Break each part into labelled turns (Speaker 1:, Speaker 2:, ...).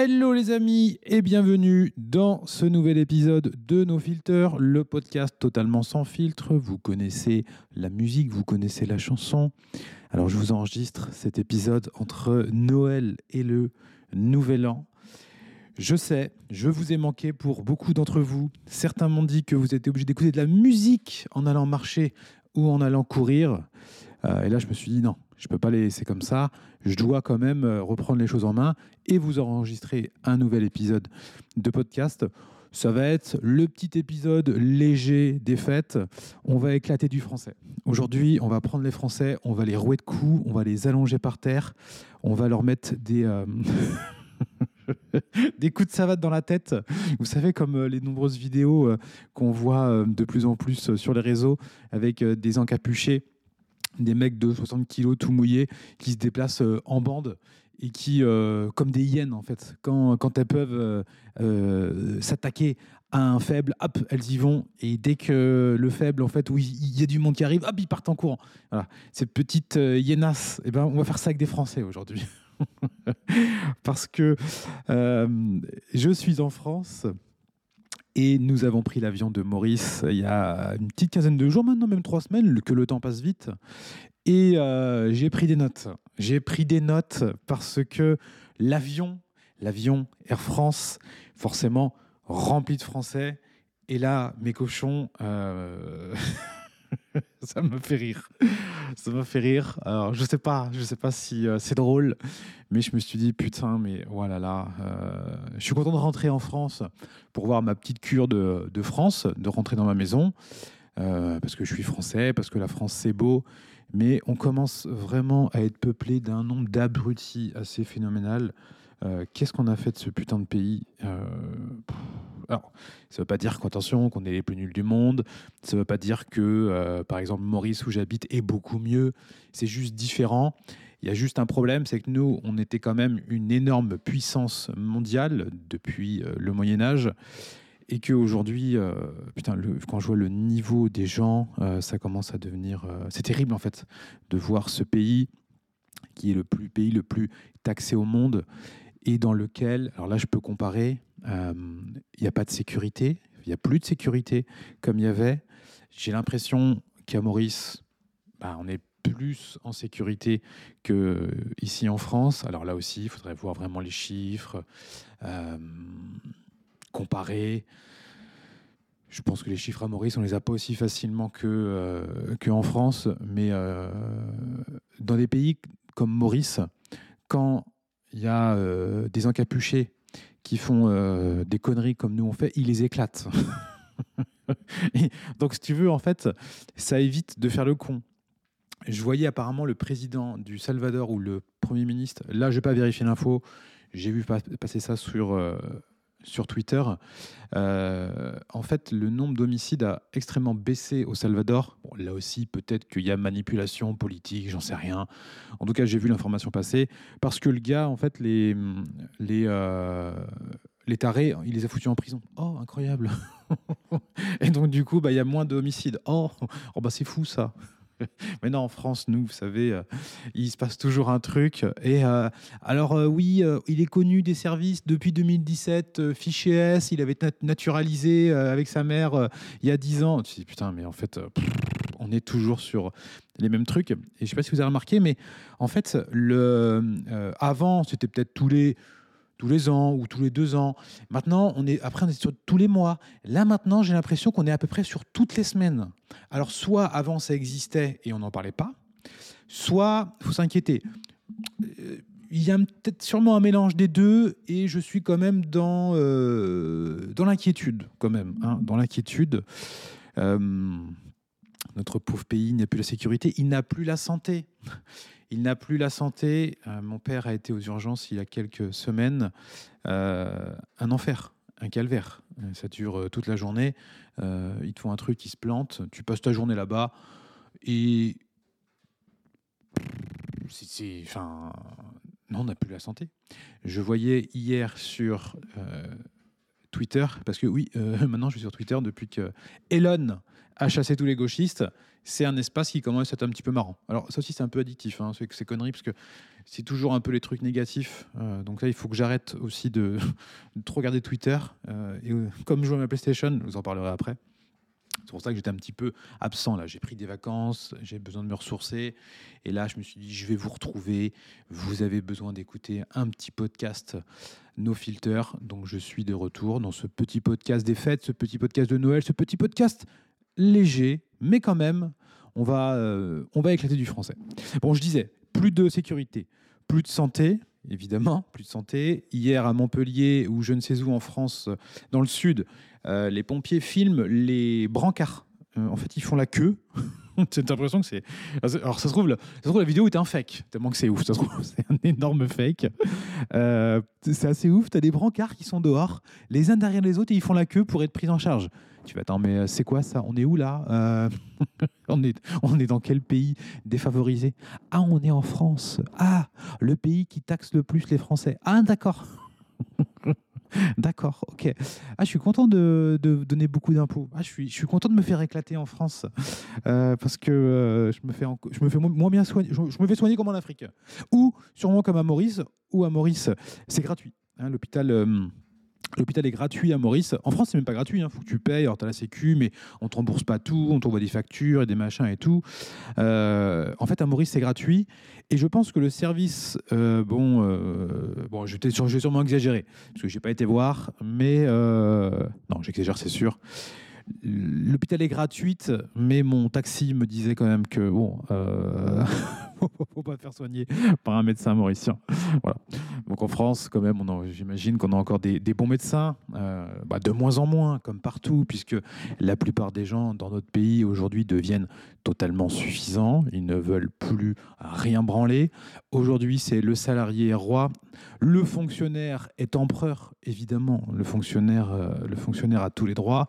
Speaker 1: Hello les amis et bienvenue dans ce nouvel épisode de No Filter, le podcast totalement sans filtre. Vous connaissez la musique, vous connaissez la chanson. Alors je vous enregistre cet épisode entre Noël et le Nouvel An. Je sais, je vous ai manqué pour beaucoup d'entre vous. Certains m'ont dit que vous étiez obligé d'écouter de la musique en allant marcher ou en allant courir. Euh, et là, je me suis dit non, je ne peux pas les laisser comme ça. Je dois quand même euh, reprendre les choses en main et vous enregistrer un nouvel épisode de podcast. Ça va être le petit épisode léger des fêtes. On va éclater du français. Aujourd'hui, on va prendre les Français, on va les rouer de coups, on va les allonger par terre, on va leur mettre des... Euh, des coups de savate dans la tête. Vous savez, comme les nombreuses vidéos qu'on voit de plus en plus sur les réseaux avec des encapuchés des mecs de 60 kilos tout mouillés qui se déplacent euh, en bande et qui, euh, comme des hyènes en fait, quand, quand elles peuvent euh, s'attaquer à un faible, hop, elles y vont. Et dès que le faible, en fait, où il y a du monde qui arrive, hop, ils partent en courant. Voilà. Ces petites hyénas, eh ben, on va faire ça avec des Français aujourd'hui. Parce que je suis en France. Et nous avons pris l'avion de Maurice il y a une petite quinzaine de jours, maintenant même trois semaines, que le temps passe vite. Et euh, j'ai pris des notes. J'ai pris des notes parce que l'avion, l'avion Air France, forcément rempli de Français. Et là, mes cochons, euh, ça me fait rire. Ça me fait rire. Alors, je sais pas, je sais pas si euh, c'est drôle, mais je me suis dit putain, mais voilà là, euh, je suis content de rentrer en France pour voir ma petite cure de, de France, de rentrer dans ma maison, euh, parce que je suis français, parce que la France c'est beau, mais on commence vraiment à être peuplé d'un nombre d'abrutis assez phénoménal. Qu'est-ce qu'on a fait de ce putain de pays alors, ça ne veut pas dire qu'attention, qu'on est les plus nuls du monde. Ça ne veut pas dire que, euh, par exemple, Maurice où j'habite est beaucoup mieux. C'est juste différent. Il y a juste un problème, c'est que nous, on était quand même une énorme puissance mondiale depuis euh, le Moyen Âge. Et qu'aujourd'hui, euh, quand je vois le niveau des gens, ça commence à devenir... c'est terrible, en fait, de voir ce pays qui est le plus, pays le plus taxé au monde et dans lequel, alors là je peux comparer, euh, il n'y a pas de sécurité, il n'y a plus de sécurité comme il y avait. J'ai l'impression qu'à Maurice, bah, on est plus en sécurité qu'ici en France. Alors là aussi, il faudrait voir vraiment les chiffres, euh, comparer. Je pense que les chiffres à Maurice, on les a pas aussi facilement que euh, qu'en France, mais dans des pays comme Maurice, quand il y a euh, des encapuchés qui font euh, des conneries comme nous on fait, ils les éclatent. donc, si tu veux, en fait, ça évite de faire le con. Je voyais apparemment le président du Salvador ou le premier ministre. Là, je n'ai pas vérifié l'info. J'ai vu passer ça sur, euh, sur Twitter. Euh, en fait, le nombre d'homicides a extrêmement baissé au Salvador. là aussi, peut-être qu'il y a manipulation politique, j'en sais rien. En tout cas, j'ai vu l'information passer parce que le gars, en fait, les les euh, les tarés, il les a foutus en prison. Oh, incroyable Et donc, du coup, bah, il y a moins d'homicides. Oh, oh bah, c'est fou ça Maintenant, en France, nous, vous savez, euh, il se passe toujours un truc. Et euh, alors, euh, oui, il est connu des services depuis 2017. fichier S, il avait naturalisé avec sa mère il y a 10 ans. Tu te dis, putain, mais en fait, on est toujours sur les mêmes trucs. Et je ne sais pas si vous avez remarqué, mais en fait, le, avant, c'était peut-être tous les tous les ans ou tous les deux ans. Maintenant, on est, après, on est sur tous les mois. Là, maintenant, j'ai l'impression qu'on est à peu près sur toutes les semaines. Alors, soit avant, ça existait et on n'en parlait pas, soit il faut s'inquiéter. Euh, il y a peut-être sûrement un mélange des deux et je suis quand même dans, euh, dans l'inquiétude, quand même. Hein, dans l'inquiétude. Euh, notre pauvre pays n'a plus la sécurité, il n'a plus la santé. Il n'a plus la santé. Euh, mon père a été aux urgences il y a quelques semaines. Euh, un enfer, un calvaire. Euh, ça dure toute la journée. ils te font un truc qui se plante. Tu passes ta journée là-bas. Et. C'est. Enfin. Non, on n'a plus la santé. Je voyais hier sur Twitter, parce que oui, maintenant je suis sur Twitter depuis que Elon à chasser tous les gauchistes, c'est un espace qui commence à être un petit peu marrant. Alors ça aussi c'est un peu addictif, hein, c'est conneries, parce que c'est toujours un peu les trucs négatifs. Euh, donc là, il faut que j'arrête aussi de, trop regarder Twitter. Euh, et comme je joue à ma PlayStation, je vous en parlerai après. C'est pour ça que j'étais un petit peu absent là. J'ai pris des vacances, j'ai besoin de me ressourcer. Et là, je me suis dit, je vais vous retrouver. Vous avez besoin d'écouter un petit podcast No Filter. Donc je suis de retour dans ce petit podcast des fêtes, ce petit podcast de Noël, ce petit podcast léger, mais quand même, on va, euh, on va éclater du français. Bon, je disais, plus de sécurité, plus de santé, évidemment, plus de santé. Hier à Montpellier ou je ne sais où en France, dans le sud, euh, les pompiers filment les brancards. Euh, en fait, ils font la queue. J'ai l'impression que c'est. Alors, ça se, trouve, la... ça se trouve, la vidéo est un fake, tellement que c'est ouf. Ça se trouve, c'est un énorme fake. Euh, c'est assez ouf. Tu as des brancards qui sont dehors, les uns derrière les autres, et ils font la queue pour être pris en charge. Tu vas, attends, mais c'est quoi ça? On est où là? Est, on est dans quel pays défavorisé? Ah, on est en France. Ah, le pays qui taxe le plus les Français. Ah, d'accord. D'accord, ok. Ah, je suis content de, donner beaucoup d'impôts. Ah, je suis, content de me faire éclater en France euh, parce que euh, je me fais, je me fais moins bien soigner. Je, me fais soigner comme en Afrique ou sûrement comme à Maurice. Ou à Maurice, c'est gratuit. Hein, l'hôpital. Euh, L'hôpital est gratuit à Maurice. En France, c'est même pas gratuit. Il hein. faut que tu payes. Alors, tu as la Sécu, mais on te rembourse pas tout. On t'envoie des factures et des machins et tout. Euh, en fait, à Maurice, c'est gratuit. Et je pense que le service, euh, bon, euh, bon, je vais sûrement exagérer parce que j'ai pas été voir, mais non, j'exagère, c'est sûr. L'hôpital est gratuite, mais mon taxi me disait quand même que bon, euh, faut pas faire soigner par un médecin mauricien. Voilà. Donc en France, quand même, j'imagine qu'on a encore des, bons médecins, euh, bah, de moins en moins, comme partout, puisque la plupart des gens dans notre pays aujourd'hui deviennent totalement suffisants. Ils ne veulent plus rien branler. Aujourd'hui, c'est le salarié roi, le fonctionnaire est empereur, évidemment. Le fonctionnaire, euh, le fonctionnaire a tous les droits.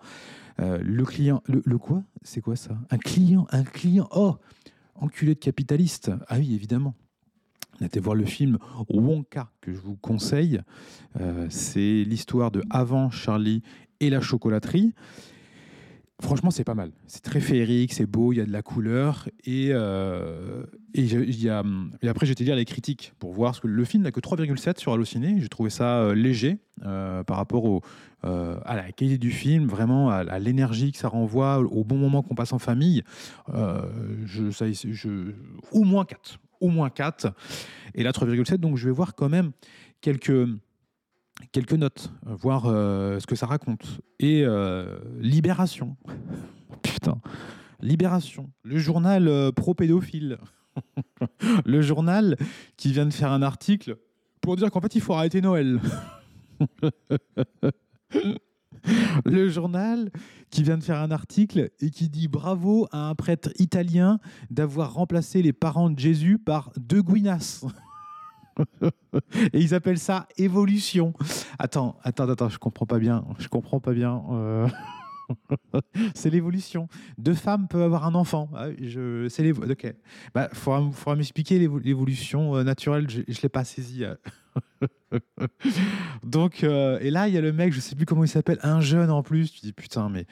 Speaker 1: Euh, le client, le, quoi? C'est quoi ça? Un client, un client. Oh, enculé de capitaliste. Ah oui, évidemment. On été voir le film Wonka que je vous conseille. Euh, c'est l'histoire de avant Charlie et la chocolaterie. Franchement, c'est pas mal. C'est très féerique, c'est beau, il y a de la couleur. Et, euh, et, lire les critiques pour voir. que le film n'a que 3,7 sur Allociné. J'ai trouvé ça euh, léger euh, par rapport au, à la qualité du film, vraiment à, l'énergie que ça renvoie, au bon moment qu'on passe en famille. je, ça, je, au moins 4. Au moins 4. Et là, 3,7. Donc, je vais voir quand même quelques quelques notes, euh, voir euh, ce que ça raconte. Et euh, Libération. Putain. Libération. Le journal pro-pédophile. le journal qui vient de faire un article pour dire qu'en fait, il faut arrêter Noël. le journal qui vient de faire un article et qui dit bravo à un prêtre italien d'avoir remplacé les parents de Jésus par deux guinas. Et ils appellent ça évolution. Attends, attends, attends, je comprends pas bien. Je comprends pas bien. Euh. c'est l'évolution. Deux femmes peuvent avoir un enfant. Ah, je, c'est l'évolution. Ok. Bah, faudra, m'expliquer l'évolution euh, naturelle. Je, je l'ai pas saisi. Euh. Donc, et là, il y a le mec, je sais plus comment il s'appelle, un jeune en plus. Tu dis putain, mais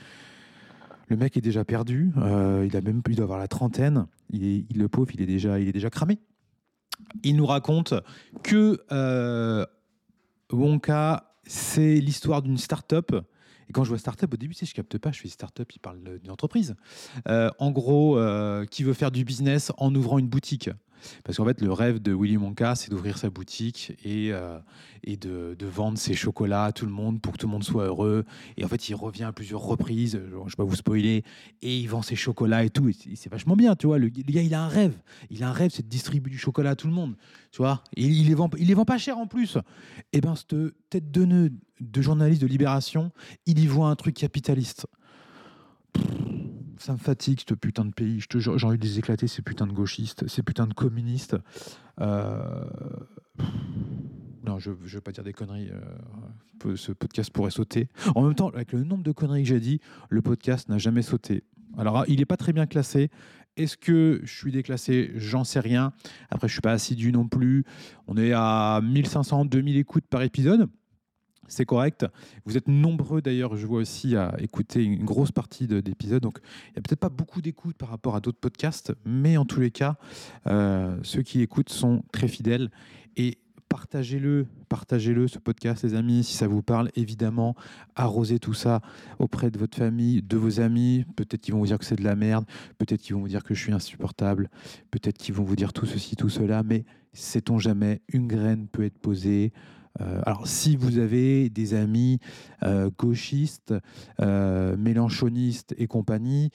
Speaker 1: le mec est déjà perdu. il a même, il doit avoir la trentaine. Il il, le pauvre, il est déjà, il est déjà cramé il nous raconte que euh, Wonka, c'est l'histoire d'une start-up. Et quand je vois start-up, au début, tu sais, je capte pas, je fais start-up, il parle d'une entreprise. Euh, en gros, euh, qui veut faire du business en ouvrant une boutique. Parce qu'en fait, le rêve de Willy Wonka, c'est d'ouvrir sa boutique et, euh, de, vendre ses chocolats à tout le monde pour que tout le monde soit heureux. Et en fait, il revient à plusieurs reprises, je ne vais pas vous spoiler, et il vend ses chocolats et tout. Et c'est vachement bien, tu vois. Le, gars, il a un rêve. Il a un rêve, c'est de distribuer du chocolat à tout le monde, tu vois? Il les vend, il les vend pas cher en plus. Et ben, cette tête de nœud de journaliste de Libération, il y voit un truc capitaliste ça me fatigue, ce putain de pays. J'ai envie de les éclater, ces putains de gauchistes, ces putains de communistes. Euh, non, je ne veux pas dire des conneries. Euh, ce podcast pourrait sauter. En même temps, avec le nombre de conneries que j'ai dit, le podcast n'a jamais sauté. Alors, il n'est pas très bien classé. Est-ce que je suis déclassé? J'en sais rien. Après, je ne suis pas assidu non plus. On est à 1500, 2000 écoutes par épisode c'est correct. Vous êtes nombreux d'ailleurs, je vois aussi, à écouter une grosse partie d'épisodes. Donc, il n'y a peut-être pas beaucoup d'écoute par rapport à d'autres podcasts, mais en tous les cas, euh, ceux qui écoutent sont très fidèles. Et partagez-le, partagez-le, ce podcast, les amis, si ça vous parle, évidemment. Arrosez tout ça auprès de votre famille, de vos amis. Peut-être qu'ils vont vous dire que c'est de la merde, peut-être qu'ils vont vous dire que je suis insupportable, peut-être qu'ils vont vous dire tout ceci, tout cela, mais sait-on jamais, une graine peut être posée. Euh, alors, si vous avez des amis euh, gauchistes, euh, mélanchonistes et compagnie,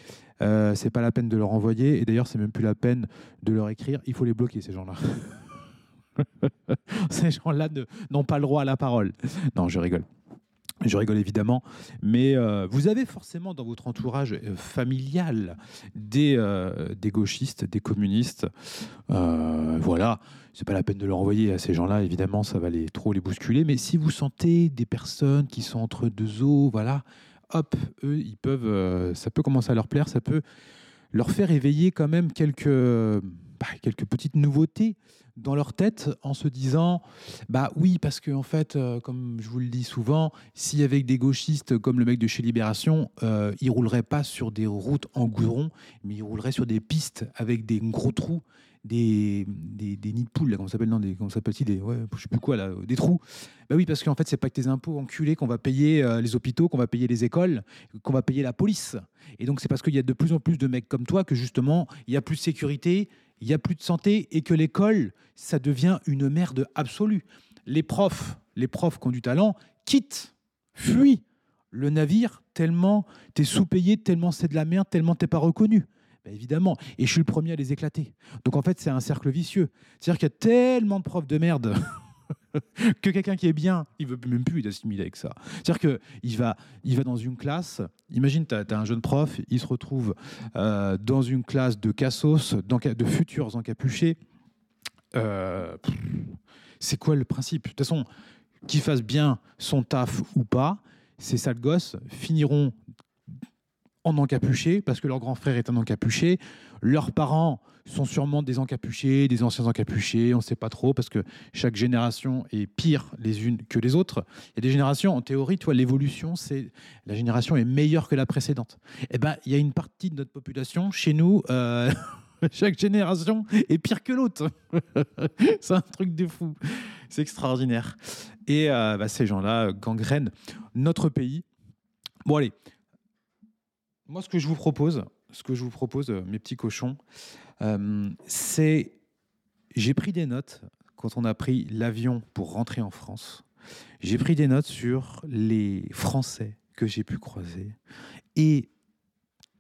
Speaker 1: c'est pas la peine de leur envoyer. Et d'ailleurs, c'est même plus la peine de leur écrire. Il faut les bloquer, ces gens-là. ces gens-là n'ont pas le droit à la parole. Non, je rigole. Je rigole évidemment, mais vous avez forcément dans votre entourage familial des, des gauchistes, des communistes. voilà, c'est pas la peine de leur envoyer à ces gens-là, évidemment, ça va les, trop les bousculer. Mais si vous sentez des personnes qui sont entre deux eaux, voilà, hop, eux, ils peuvent, euh, ça peut commencer à leur plaire, ça peut leur faire éveiller quand même quelques, bah, quelques petites nouveautés dans leur tête en se disant bah oui parce que en fait euh, comme je vous le dis souvent si avec des gauchistes comme le mec de chez Libération euh, ils rouleraient pas sur des routes en goudron mais ils rouleraient sur des pistes avec des gros trous des, des, nids de poules, comment ça s'appelle, non, des, comment s'appelle des, ouais, je sais plus quoi, là, des trous. Bah oui, parce qu'en fait, c'est pas que tes impôts enculés qu'on va payer euh, les hôpitaux, qu'on va payer les écoles, qu'on va payer la police. Et donc, c'est parce qu'il y a de plus en plus de mecs comme toi que justement, il y a plus de sécurité, il y a plus de santé et que l'école, ça devient une merde absolue. Les profs, les profs qui ont du talent, quittent, fuient le navire tellement t'es sous-payé, tellement c'est de la merde, tellement t'es pas reconnu. Bah, évidemment. Et je suis le premier à les éclater. Donc en fait, c'est un cercle vicieux. C'est-à-dire qu'il y a tellement de profs de merde que quelqu'un qui est bien, il veut même plus assimiler avec ça. C'est-à-dire qu'il va, il va dans une classe, imagine, tu as, un jeune prof, il se retrouve euh, dans une classe de cassos, de futurs encapuchés. Euh, c'est quoi le principe? De toute façon, qu'il fasse bien son taf ou pas, ces sales gosses finiront en encapuché, parce que leur grand frère est un encapuché. Leurs parents sont sûrement des encapuchés, des anciens encapuchés, on ne sait pas trop, parce que chaque génération est pire les unes que les autres. Il y a des générations, en théorie, toi, l'évolution, c'est la génération est meilleure que la précédente. Eh ben, il y a une partie de notre population, chez nous, euh, chaque génération est pire que l'autre. c'est un truc de fou. C'est extraordinaire. Et euh, bah, ces gens-là gangrènent notre pays. Bon, allez, moi, ce que je vous propose, ce que je vous propose, euh, mes petits cochons, euh, c'est j'ai pris des notes quand on a pris l'avion pour rentrer en France. J'ai pris des notes sur les Français que j'ai pu croiser et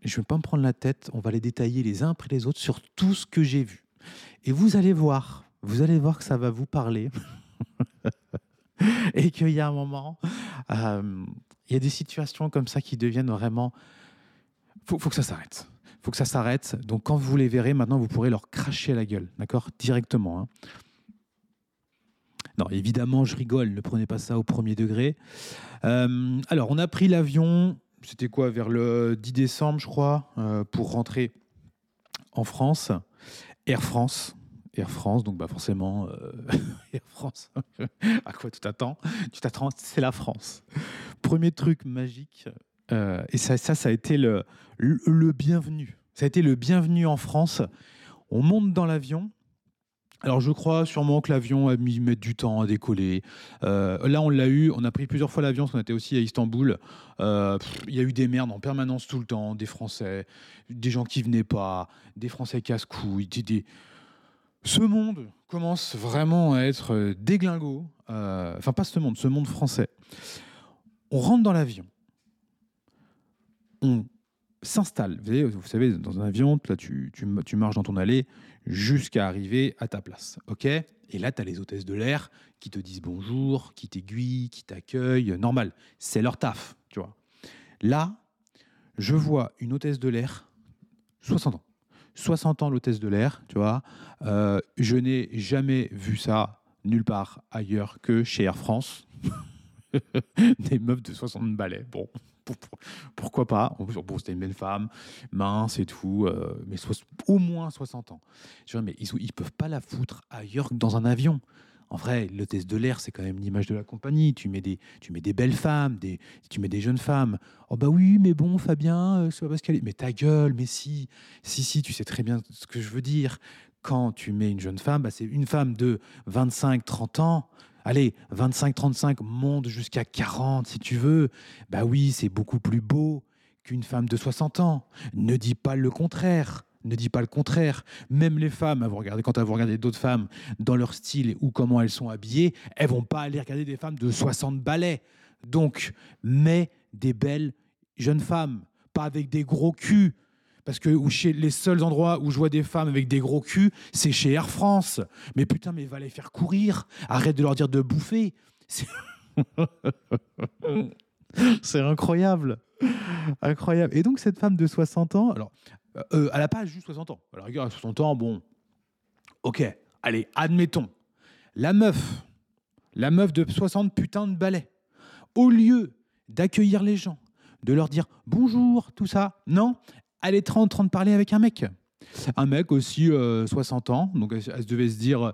Speaker 1: je ne vais pas me prendre la tête. On va les détailler les uns après les autres sur tout ce que j'ai vu. Et vous allez voir, vous allez voir que ça va vous parler. et qu'il y a un moment, euh, il y a des situations comme ça qui deviennent vraiment faut, faut que ça s'arrête. faut que ça s'arrête. Donc, quand vous les verrez, maintenant, vous pourrez leur cracher à la gueule, d'accord? Directement. Hein. Non, évidemment, je rigole. Ne prenez pas ça au premier degré. Euh, alors, on a pris l'avion, c'était quoi, vers le 10 décembre, je crois, euh, pour rentrer en France. Air France. Air France, donc bah forcément, euh, Air France, à quoi tu t'attends? Tu t'attends, c'est la France. Premier truc magique, euh, et ça, ça, ça, a été le, bienvenu. Ça a été le bienvenu en France. On monte dans l'avion. Alors je crois sûrement que l'avion a mis du temps à décoller. Euh, là on l'a eu, on a pris plusieurs fois l'avion, parce qu'on était aussi à Istanbul. Euh, il y a eu des merdes en permanence tout le temps, des Français, des gens qui venaient pas, des Français casse-couilles. Ce monde commence vraiment à être déglingo. enfin pas ce monde, ce monde français. On rentre dans l'avion on s'installe. Vous, savez, dans un avion, là, tu, tu, marches dans ton allée jusqu'à arriver à ta place. OK? Et là, tu as les hôtesses de l'air qui te disent bonjour, qui t'aiguillent, qui t'accueillent. Normal, c'est leur taf, tu vois. Là, je vois une hôtesse de l'air, 60 ans. 60 ans l'hôtesse de l'air, tu vois. Euh, je n'ai jamais vu ça nulle part ailleurs que chez Air France. Des meufs de 60 balais. Bon, pourquoi pas Bon, c'était une belle femme, mince et tout, euh, mais au moins 60 ans. Je dis, mais ils, ils peuvent pas la foutre ailleurs que dans un avion. En vrai, l'hôtesse de l'air, c'est quand même l'image de la compagnie. Tu mets des, tu mets des belles femmes, des, tu mets des jeunes femmes. Oh bah oui, mais bon, Fabien, euh, c'est pas parce qu'elle est. Mais ta gueule, mais si, si, si, tu sais très bien ce que je veux dire. Quand tu mets une jeune femme, bah, c'est une femme de 25, 30 ans. Allez, 25, 35, monte jusqu'à 40 si tu veux. Bah oui, c'est beaucoup plus beau qu'une femme de 60 ans. Ne dis pas le contraire ne dis pas le contraire. Même les femmes, vous regardez, quand vous regardez d'autres femmes dans leur style ou comment elles sont habillées, elles vont pas aller regarder des femmes de 60 balais. Donc, mets des belles jeunes femmes, pas avec des gros culs. Parce que chez les seuls endroits où je vois des femmes avec des gros culs, c'est chez Air France. Mais putain, mais va les faire courir. Arrête de leur dire de bouffer. C'est incroyable. Incroyable. Et donc, cette femme de 60 ans, alors, euh, elle n'a pas juste 60 ans. Alors, regarde, à 60 ans, bon. Ok, allez, admettons. La meuf, la meuf de 60 putains de balais, au lieu d'accueillir les gens, de leur dire bonjour, tout ça, non, elle est en train de parler avec un mec. Un mec aussi 60 euh, ans, donc elle, devait se dire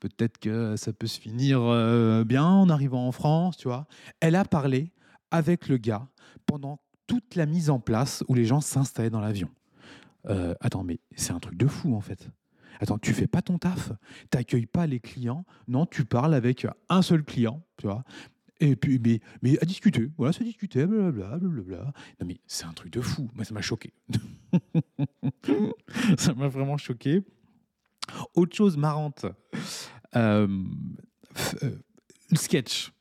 Speaker 1: peut-être que ça peut se finir euh, bien en arrivant en France, tu vois. Elle a parlé avec le gars pendant toute la mise en place où les gens s'installaient dans l'avion. Euh, attends, mais c'est un truc de fou en fait. Attends, tu fais pas ton taf, tu n'accueilles pas les clients, non, tu parles avec un seul client, tu vois. Et puis, mais, à discuter, voilà, ça discuter, blablabla, blablabla. Non, mais c'est un truc de fou. Moi, ça m'a choqué. ça m'a vraiment choqué. Autre chose marrante, euh, euh, le sketch.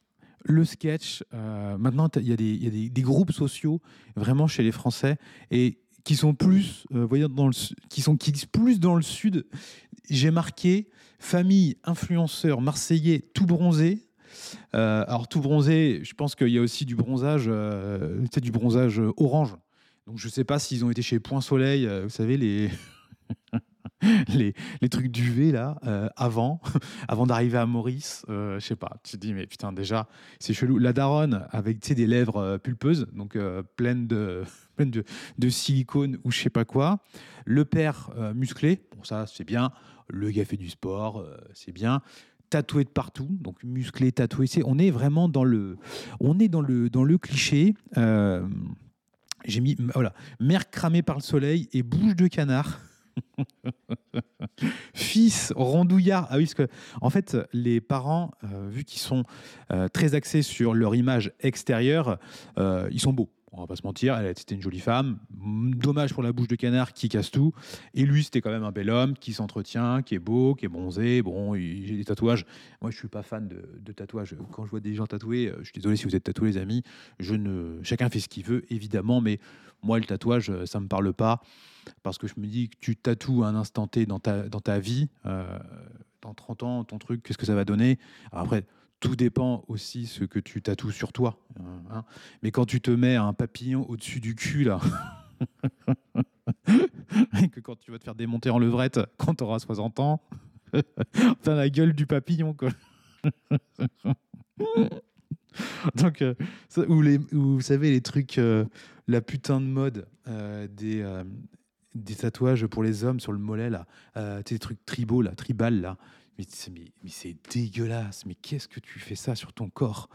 Speaker 1: Le sketch, maintenant, il y a, des, groupes sociaux vraiment chez les Français. Et qui sont plus, euh, voyons, qui sont qui plus dans le sud. J'ai marqué famille influenceur marseillais tout bronzé. Euh, alors tout bronzé, je pense qu'il y a aussi du bronzage, euh, du bronzage orange. Donc je sais pas s'ils ont été chez Point Soleil, vous savez les les, les, trucs d'UV là avant avant d'arriver à Maurice euh, je sais pas tu te dis mais putain déjà c'est chelou la daronne avec des lèvres pulpeuses donc pleines de pleine de, silicone ou je sais pas quoi. Le père euh, musclé, bon ça c'est bien. Le gars fait du sport, euh, c'est bien. Tatoué de partout, donc musclé, tatoué. On est vraiment dans le, on est dans le, cliché. Euh, j'ai mis voilà, mère cramée par le soleil et bouche de canard. Fils rondouillard. Ah oui, parce que en fait, les parents, vu qu'ils sont très axés sur leur image extérieure, ils sont beaux on va pas se mentir, elle c'était une jolie femme. Dommage pour la bouche de canard qui casse tout. Et lui, c'était quand même un bel homme qui s'entretient, qui est beau, qui est bronzé. Bon, j'ai des tatouages. Moi, je suis pas fan de, tatouages. Quand je vois des gens tatoués, euh, je suis désolé si vous êtes tatoués, les amis. Je ne, chacun fait ce qu'il veut, évidemment, mais moi, le tatouage, euh, ça me parle pas parce que je me dis que tu tatoues un instant T dans ta, dans ta vie. Euh, dans 30 ans, ton truc, qu'est-ce que ça va donner? Après, tout dépend aussi ce que tu tatoues sur toi. Hein. Mais quand tu te mets un papillon au-dessus du cul, là, et que quand tu vas te faire démonter en levrette quand tu auras 60 ans, t'as la gueule du papillon, quoi. Donc, euh, ou, les, vous savez, les trucs, euh, la putain de mode euh, des, des tatouages pour les hommes sur le mollet, là, des trucs tribaux, là, tribal, là mais, c'est dégueulasse, mais qu'est-ce que tu fais ça sur ton corps?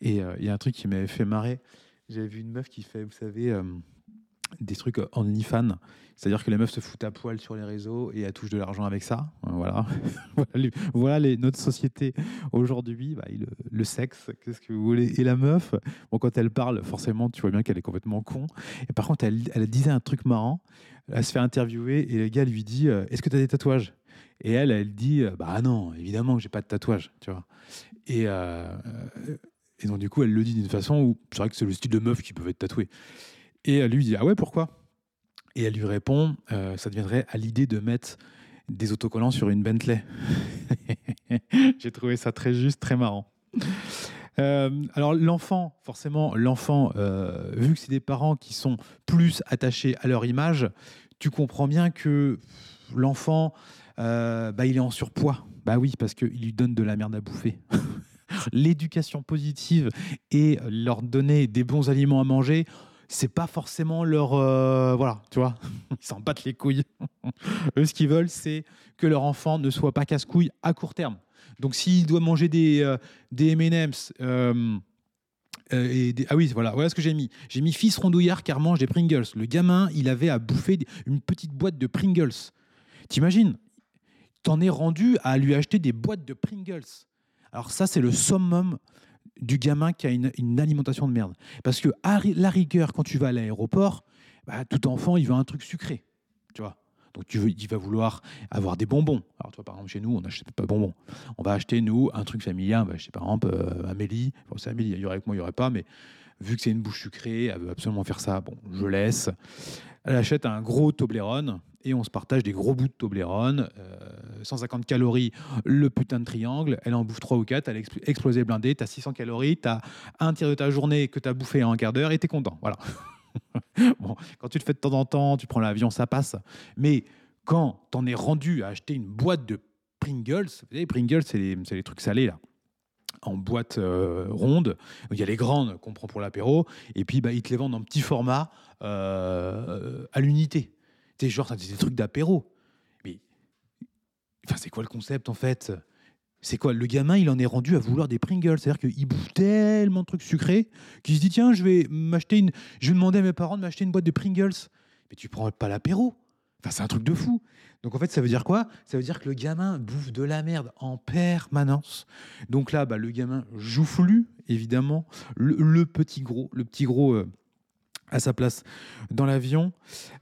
Speaker 1: Et euh, il y a un truc qui m'avait fait marrer. J'avais vu une meuf qui fait, vous savez, euh, des trucs OnlyFans. C'est-à-dire que les meufs se foutent à poil sur les réseaux et elles touchent de l'argent avec ça. Voilà, voilà, les, notre société aujourd'hui. Bah, le, sexe, qu'est-ce que vous voulez? Et la meuf, bon, quand elle parle, forcément, tu vois bien qu'elle est complètement con. Et par contre, elle, disait un truc marrant. Elle se fait interviewer et le gars lui dit euh, Est-ce que tu as des tatouages? Et elle, elle dit euh, Bah non, évidemment que j'ai pas de tatouage, tu vois. Et, euh, et donc, du coup, elle le dit d'une façon où c'est vrai que c'est le style de meuf qui peut être tatouée. Et elle lui dit Ah ouais, pourquoi? Et elle lui répond euh, Ça deviendrait à l'idée de mettre des autocollants sur une Bentley. j'ai trouvé ça très juste, très marrant. alors l'enfant, forcément, l'enfant, vu que c'est des parents qui sont plus attachés à leur image, tu comprends bien que l'enfant, euh, bah, il est en surpoids. Bah oui, parce qu'il lui donne de la merde à bouffer. L'éducation positive et leur donner des bons aliments à manger, c'est pas forcément leur. Euh, voilà, tu vois, ils s'en battent les couilles. Eux, ce qu'ils veulent, c'est que leur enfant ne soit pas casse-couille à court terme. Donc s'il doit manger des, euh, des M&M's... euh, et des- ah oui, voilà, voilà ce que j'ai mis. J'ai mis fils rondouillard car mange des Pringles. Le gamin, il avait à bouffer une petite boîte de Pringles. T'imagines T'en es rendu à lui acheter des boîtes de Pringles. Alors ça, c'est le summum du gamin qui a une, alimentation de merde. Parce que à la rigueur, quand tu vas à l'aéroport, bah, tout enfant, il veut un truc sucré. Tu vois donc tu il va vouloir avoir des bonbons. Alors toi, par exemple, chez nous, on n'achète pas de bonbons. On va acheter, nous, un truc familial. On va acheter, par exemple, euh, Amélie. C'est Amélie, il y aurait avec moi, il n'y aurait pas, mais vu que c'est une bouche sucrée, elle veut absolument faire ça. Bon, je laisse. Elle achète un gros Toblerone et on se partage des gros bouts de Toblerone. euh, 150 calories, le putain de triangle. Elle en bouffe 3 ou 4, elle a expl- explosé blindé. Tu as 600 calories, tu as un tiers de ta journée que tu as bouffé en un quart d'heure et tu es content. Voilà. bon, quand tu le fais de temps en temps, tu prends l'avion, ça passe. Mais quand t'en es rendu à acheter une boîte de Pringles, vous savez, Pringles, c'est les, c'est les trucs salés là, en boîte euh, ronde. Il y a les grandes qu'on prend pour l'apéro, et puis bah, ils te les vendent en petit format euh, à l'unité. Sais, genre, des trucs d'apéro. Mais enfin, c'est quoi le concept en fait? C'est quoi? Le gamin, il en est rendu à vouloir des Pringles. C'est-à-dire qu'il bouffe tellement de trucs sucrés qu'il se dit tiens, je vais m'acheter une. Je vais demander à mes parents de m'acheter une boîte de Pringles. Mais tu prends pas l'apéro. Enfin, c'est un truc de fou. Donc en fait, ça veut dire quoi? Ça veut dire que le gamin bouffe de la merde en permanence. Donc là, bah, le gamin joufflu, évidemment. Le, le petit gros, le petit gros euh, à sa place dans l'avion.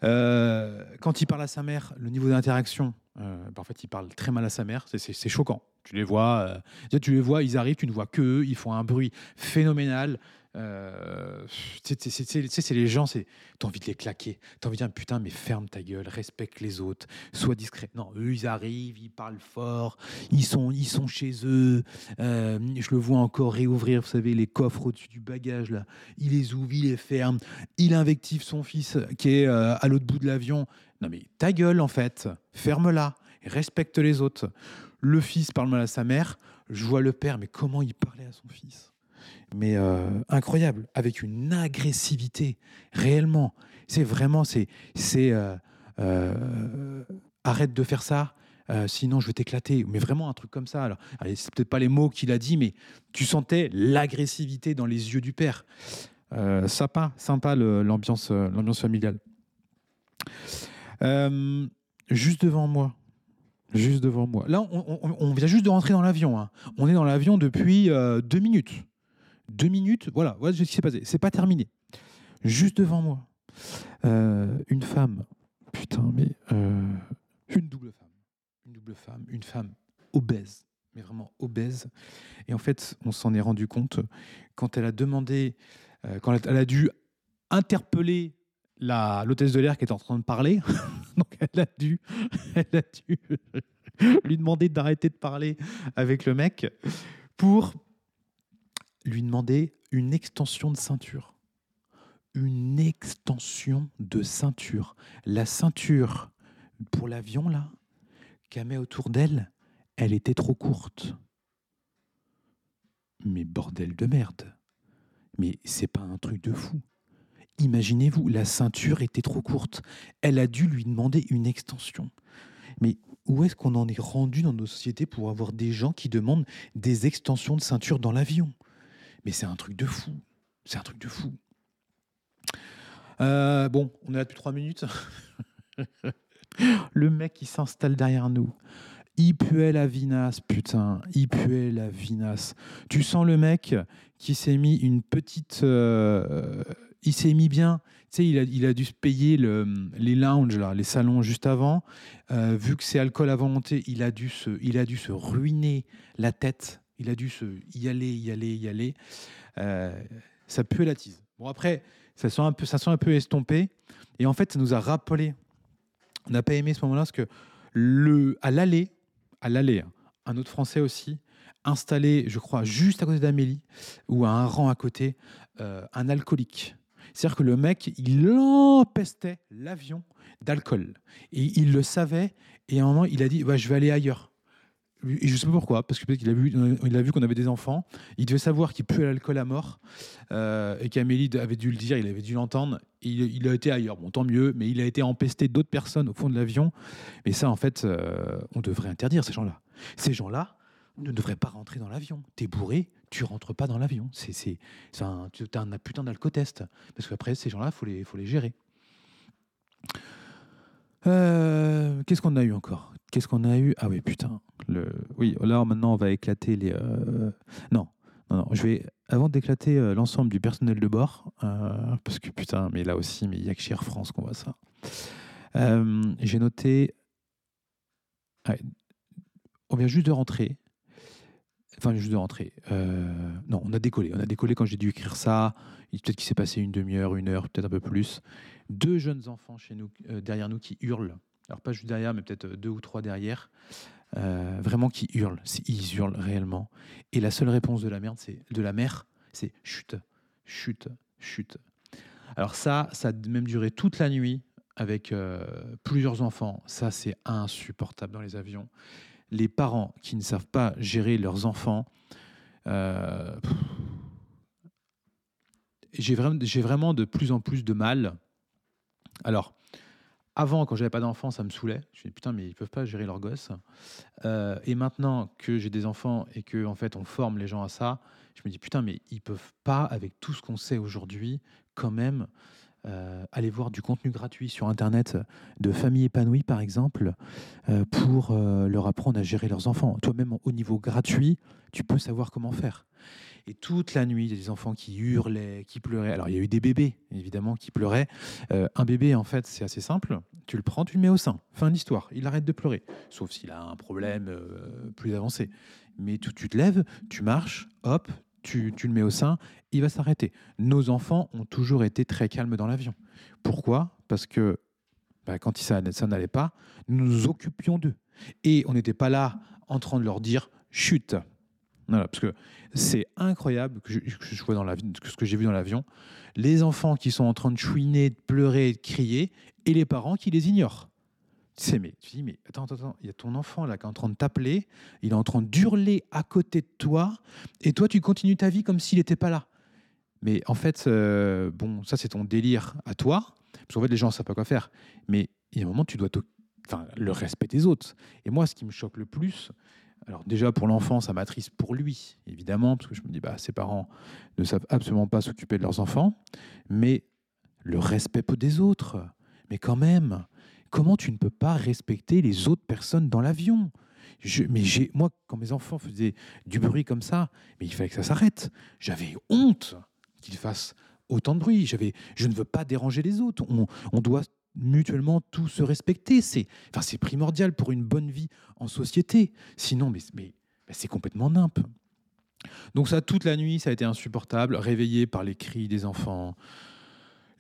Speaker 1: Euh, quand il parle à sa mère, le niveau d'interaction, euh, bah, en fait, il parle très mal à sa mère. C'est- choquant. Tu les vois, euh, tu les vois, ils arrivent, tu ne vois que eux, ils font un bruit phénoménal. Euh, c'est les gens, c'est t'as envie de les claquer, t'as envie de dire putain mais ferme ta gueule, respecte les autres, sois discret. Non, eux ils arrivent, ils parlent fort, ils sont, ils sont chez eux. Euh, je le vois encore réouvrir, vous savez, les coffres au-dessus du bagage là. Il les ouvre, il les ferme, il invective son fils qui est euh, à l'autre bout de l'avion. Non mais ta gueule en fait, ferme-la, respecte les autres. Le fils parle mal à sa mère, je vois le père, mais comment il parlait à son fils? Mais euh, incroyable, avec une agressivité, réellement. C'est vraiment, c'est, euh, euh, arrête de faire ça, sinon je vais t'éclater. Mais vraiment un truc comme ça. Alors, c'est peut-être pas les mots qu'il a dit, mais tu sentais l'agressivité dans les yeux du père. Sympa, sympa l'ambiance, l'ambiance familiale. Juste devant moi. Juste devant moi. Là, on, vient juste de rentrer dans l'avion. hein. On est dans l'avion depuis deux minutes. Deux minutes, voilà, voilà ce qui s'est passé. C'est pas terminé. Juste devant moi, euh, une femme. Putain, mais euh, une double femme. Une double femme, une femme obèse, mais vraiment obèse. Et en fait, on s'en est rendu compte quand elle a demandé, euh, quand elle a dû interpeller la l'hôtesse de l'air qui était en train de parler. Donc elle a dû, elle a dû lui demander d'arrêter de parler avec le mec pour lui demander une extension de ceinture. Une extension de ceinture. La ceinture pour l'avion, là, qu'elle met autour d'elle, elle était trop courte. Mais bordel de merde. Mais c'est pas un truc de fou. Imaginez-vous, la ceinture était trop courte. Elle a dû lui demander une extension. Mais où est-ce qu'on en est rendu dans nos sociétés pour avoir des gens qui demandent des extensions de ceinture dans l'avion? Mais c'est un truc de fou. C'est un truc de fou. Euh, bon, on est là depuis trois minutes. le mec qui s'installe derrière nous. Il puait la vinasse, putain. Il puait la vinasse. Tu sens le mec qui s'est mis une petite. euh, il s'est mis bien. Tu sais, il a, dû se payer le, les lounges, là, les salons juste avant. Euh, vu que c'est alcool à volonté, il a, dû se, il a dû se ruiner la tête. Il a dû se y aller, y aller, y aller. Euh, ça pue la tise. Bon, après, ça sent un peu, ça sent un peu estompé. Et en fait, ça nous a rappelé. On n'a pas aimé ce moment-là parce que le, à l'aller, un autre Français aussi, installé, je crois, juste à côté d'Amélie, ou à un rang à côté, euh, un alcoolique. C'est-à-dire que le mec, il empestait l'avion d'alcool. Et il le savait, et à un moment, il a dit bah, Je vais aller ailleurs. Je sais pas pourquoi, parce que peut-être qu'il a vu, vu qu'on avait des enfants. Il devait savoir qu'il puait l'alcool à mort euh, et qu'Amélie avait dû le dire, il avait dû l'entendre. Il, a été ailleurs, bon tant mieux, mais il a été empesté d'autres personnes au fond de l'avion. Mais ça, en fait, euh, on devrait interdire ces gens-là. Ces gens-là ne devrait pas rentrer dans l'avion. T'es bourré, tu rentres pas dans l'avion. C'est, c'est, un, un putain d'alcotest. Parce qu'après, ces gens-là, il faut les, faut les gérer. Euh, qu'est-ce qu'on a eu encore? Qu'est-ce qu'on a eu? Ah oui, putain. Le... Oui, là, maintenant, on va éclater les... Euh, non, non, non, je vais, avant d'éclater euh, l'ensemble du personnel de bord, parce que putain, mais là aussi, mais il n'y a que chez Air France qu'on voit ça. j'ai noté... on vient juste de rentrer. Enfin, juste de rentrer. non, on a décollé. On a décollé quand j'ai dû écrire ça. Peut-être qu'il s'est passé une demi-heure, une heure, peut-être un peu plus. Deux jeunes enfants euh, derrière nous qui hurlent. Alors pas juste derrière, mais peut-être deux ou trois derrière. Euh, vraiment qui hurlent. Ils hurlent réellement. Et la seule réponse de la merde, c'est de la mère, c'est chute, chute, chute. Alors ça, ça a même duré toute la nuit avec euh, plusieurs enfants. Ça, c'est insupportable dans les avions. Les parents qui ne savent pas gérer leurs enfants. j'ai vraiment, vraiment de plus en plus de mal alors, avant, quand j'avais pas d'enfants, ça me saoulait. Je me dis putain, mais ils peuvent pas gérer leurs gosses. Euh, et maintenant que j'ai des enfants et que en fait on forme les gens à ça, je me dis putain, mais ils peuvent pas, avec tout ce qu'on sait aujourd'hui, quand même euh, aller voir du contenu gratuit sur Internet de familles épanouies, par exemple, euh, pour leur apprendre à gérer leurs enfants. Toi-même, au niveau gratuit, tu peux savoir comment faire. Et toute la nuit, il y a des enfants qui hurlaient, qui pleuraient. Alors, il y a eu des bébés, évidemment, qui pleuraient. Euh, un bébé, en fait, c'est assez simple. Tu le prends, tu le mets au sein. Fin d'histoire. Il arrête de pleurer. Sauf s'il a un problème euh, plus avancé. Mais tu, tu te lèves, tu marches, hop, tu, le mets au sein, il va s'arrêter. Nos enfants ont toujours été très calmes dans l'avion. Pourquoi? Parce que bah, quand ça, ça n'allait pas, nous nous occupions d'eux. Et on n'était pas là en train de leur dire chute, parce que c'est incroyable que ce que j'ai vu dans l'avion. Les enfants qui sont en train de chouiner, de pleurer, de crier, et les parents qui les ignorent. Tu sais, mais tu dis, mais attends, attends, il y a ton enfant là qui est en train de t'appeler, il est en train d'hurler à côté de toi, et toi tu continues ta vie comme s'il n'était pas là. Mais en fait, euh, bon, ça c'est ton délire à toi, parce qu'en fait les gens ne savent pas quoi faire. Mais il y a un moment, tu dois enfin, le respect des autres. Et moi, ce qui me choque le plus, alors déjà pour l'enfant, ça m'attriste pour lui, évidemment, parce que je me dis, bah, ses parents ne savent absolument pas s'occuper de leurs enfants, mais le respect des autres. Mais quand même, comment tu ne peux pas respecter les autres personnes dans l'avion? Mais j'ai, moi, quand mes enfants faisaient du bruit comme ça, mais il fallait que ça s'arrête. J'avais honte qu'ils fassent autant de bruit. Je ne veux pas déranger les autres. On, doit mutuellement tous se respecter. C'est primordial pour une bonne vie en société. Sinon, mais, mais, c'est complètement nimp. Donc ça, toute la nuit, ça a été insupportable, réveillé par les cris des enfants,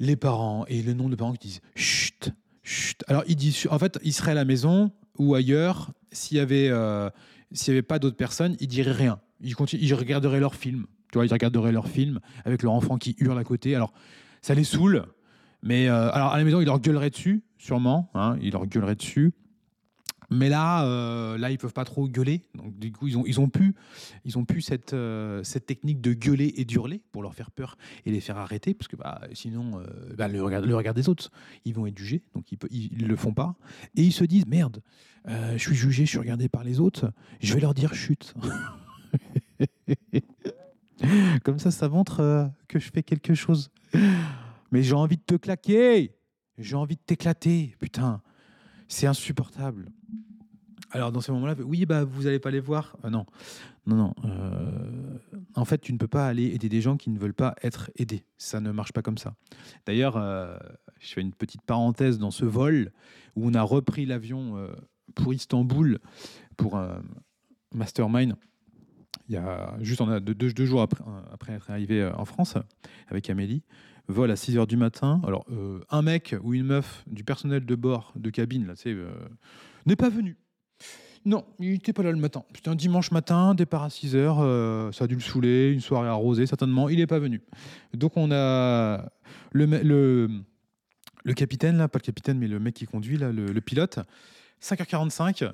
Speaker 1: les parents et le nombre de parents qui disent chut, chut. Alors ils disent, en fait, ils seraient à la maison ou ailleurs, s'il y avait, euh, avait pas d'autres personnes, ils diraient rien. Ils, ils regarderaient leur film. Tu vois, ils regarderaient leur film avec leur enfant qui hurle à côté. Alors ça les saoule, mais euh, alors à la maison, il leur gueulerait dessus, sûrement. Hein, il leur gueulerait dessus. Mais là, euh, là, ils peuvent pas trop gueuler. Donc du coup, ils ont, ils ont pu, ils ont pu cette, euh, cette technique de gueuler et d'hurler pour leur faire peur et les faire arrêter, parce que bah, sinon, bah, le, regard, le regard des autres, ils vont être jugés, donc ils, ils, le font pas. Et ils se disent merde, je suis jugé, je suis regardé par les autres, je vais leur dire chute. Comme ça, ça montre que je fais quelque chose. Mais j'ai envie de te claquer. J'ai envie de t'éclater. Putain, c'est insupportable. Alors dans ces moments-là, oui, bah vous n'allez pas les voir. Euh, non, non, non. Euh, en fait, tu ne peux pas aller aider des gens qui ne veulent pas être aidés. Ça ne marche pas comme ça. D'ailleurs, euh, je fais une petite parenthèse dans ce vol où on a repris l'avion pour Istanbul pour un mastermind. Il y a juste en a deux, deux, jours après, après être arrivé en France avec Amélie vol à 6 h du matin. Alors, euh, un mec ou une meuf du personnel de bord, de cabine, là, euh, n'est pas venu. Non, il n'était pas là le matin. C'était un dimanche matin, départ à 6 h euh, ça a dû le saouler, une soirée arrosée, certainement. Il n'est pas venu. Donc, on a le, le, le, capitaine, là, pas le capitaine, mais le mec qui conduit, là, le, le pilote. 5h45,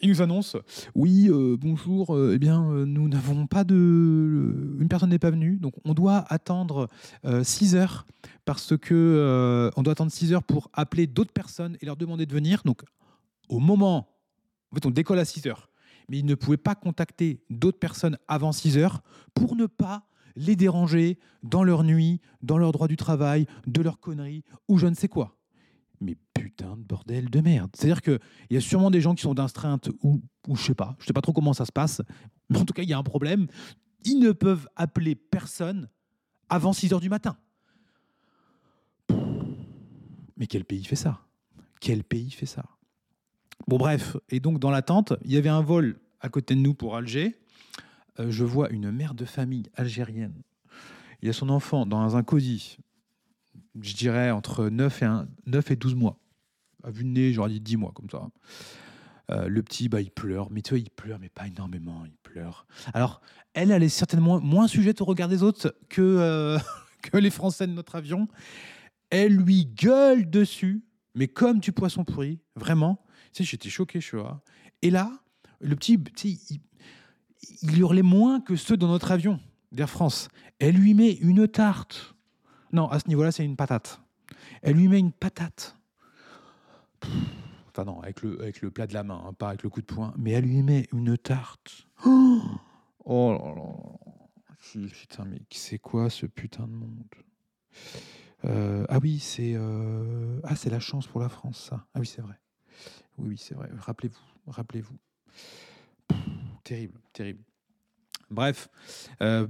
Speaker 1: il nous annonce oui, euh, bonjour, euh, eh bien, euh, nous n'avons pas de. Une personne n'est pas venue, donc on doit attendre 6 heures parce que on doit attendre 6 heures pour appeler d'autres personnes et leur demander de venir. Donc, au moment. En fait, on décolle à 6 heures. mais il ne pouvait pas contacter d'autres personnes avant 6 heures pour ne pas les déranger dans leur nuit, dans leur droit du travail, de leurs conneries ou je ne sais quoi. Mais putain de bordel de merde. C'est-à-dire qu'il y a sûrement des gens qui sont d'astreinte ou, ou je sais pas, je sais pas trop comment ça se passe, mais en tout cas, il y a un problème. Ils ne peuvent appeler personne avant 6 heures du matin. Mais quel pays fait ça? Quel pays fait ça? Bon, bref, et donc dans l'attente, il y avait un vol à côté de nous pour Alger. Euh, je vois une mère de famille algérienne. Il y a son enfant dans un cosy, je dirais entre 9 et, 1, 9 et 12 mois. À vue de nez, j'aurais dit 10 mois comme ça. Euh, le petit, bah, il pleure, mais tu vois, il pleure, mais pas énormément, il pleure. Alors, elle, elle est certainement moins sujette au regard des autres que, euh, que les Français de notre avion. Elle lui gueule dessus, mais comme du poisson pourri, vraiment. Tu sais, j'étais choqué, je vois. Et là, le petit, il, il hurlait moins que ceux dans notre avion d'Air France. Elle lui met une tarte. Non, à ce niveau-là, c'est une patate. Elle lui met une patate. Enfin non, avec le, plat de la main, hein, pas avec le coup de poing. Mais elle lui met une tarte. Oh, oh là là. Putain, mais c'est quoi ce putain de monde? Euh, ah oui, c'est euh, ah c'est la chance pour la France, ça. Ah oui, c'est vrai. Oui, oui, c'est vrai. Rappelez-vous, rappelez-vous. Terrible, terrible. Bref, euh,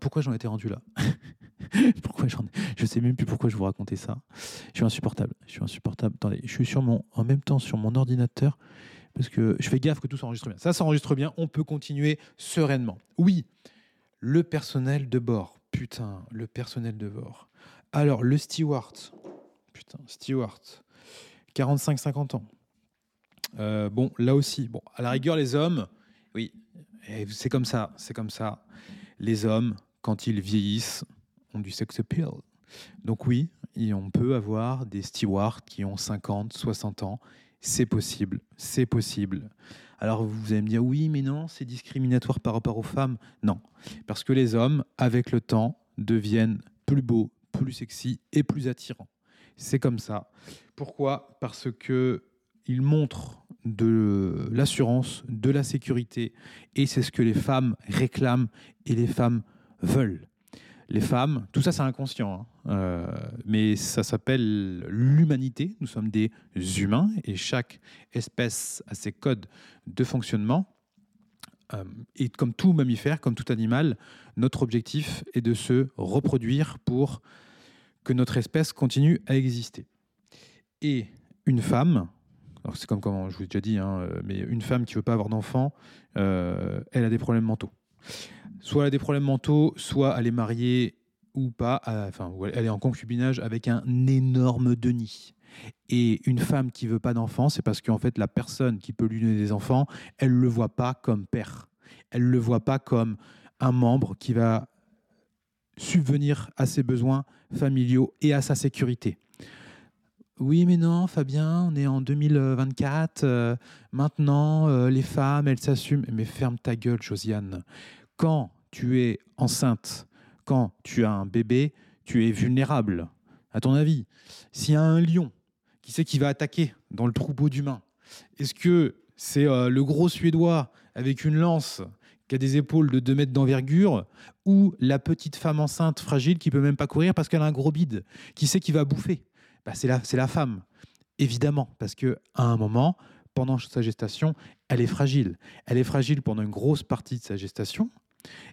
Speaker 1: pourquoi j'en étais rendu là? Pourquoi j'en Je sais même plus pourquoi je vous racontais ça. Je suis insupportable. Je suis insupportable. Attendez, je suis sur mon, en même temps sur mon ordinateur parce que je fais gaffe que tout s'enregistre bien. Ça s'enregistre bien. On peut continuer sereinement. Oui, le personnel de bord. Putain, le personnel de bord. Alors, le steward. Putain, steward. 45-50 ans. Euh, bon, là aussi, bon, à la rigueur, les hommes, oui, c'est comme ça, c'est comme ça. Les hommes, quand ils vieillissent, du sex appeal. Donc oui, on peut avoir des stewards qui ont 50, 60 ans. C'est possible, c'est possible. Alors vous allez me dire, oui, mais non, c'est discriminatoire par rapport aux femmes. Non, parce que les hommes, avec le temps, deviennent plus beaux, plus sexy et plus attirant. C'est comme ça. Pourquoi? Parce que il montre de l'assurance, de la sécurité, et c'est ce que les femmes réclament et les femmes veulent. Les femmes, tout ça c'est inconscient, hein, euh, mais ça s'appelle l'humanité. Nous sommes des humains et chaque espèce a ses codes de fonctionnement. Euh, et comme tout mammifère, comme tout animal, notre objectif est de se reproduire pour que notre espèce continue à exister. Et une femme, c'est comme, je vous ai déjà dit, hein, mais une femme qui veut pas avoir d'enfant, euh, elle a des problèmes mentaux. Soit elle a des problèmes mentaux, soit elle est mariée ou pas, elle est en concubinage avec un énorme Denis. Et une femme qui veut pas d'enfant, c'est parce qu'en fait, la personne qui peut lui donner des enfants, elle le voit pas comme père. Elle le voit pas comme un membre qui va subvenir à ses besoins familiaux et à sa sécurité. Oui, mais non, Fabien, on est en 2024. Euh, maintenant, euh, les femmes, elles s'assument. Mais ferme ta gueule, Josiane. Quand tu es enceinte, quand tu as un bébé, tu es vulnérable. À ton avis, s'il y a un lion, qui sait qui va attaquer dans le troupeau d'humains Est-ce que c'est euh, le gros Suédois avec une lance qui a des épaules de 2 mètres d'envergure, ou la petite femme enceinte fragile qui peut même pas courir parce qu'elle a un gros bide, qui sait qui va bouffer? Bah, c'est la, la femme, évidemment, parce que à un moment, pendant sa gestation, elle est fragile. Elle est fragile pendant une grosse partie de sa gestation.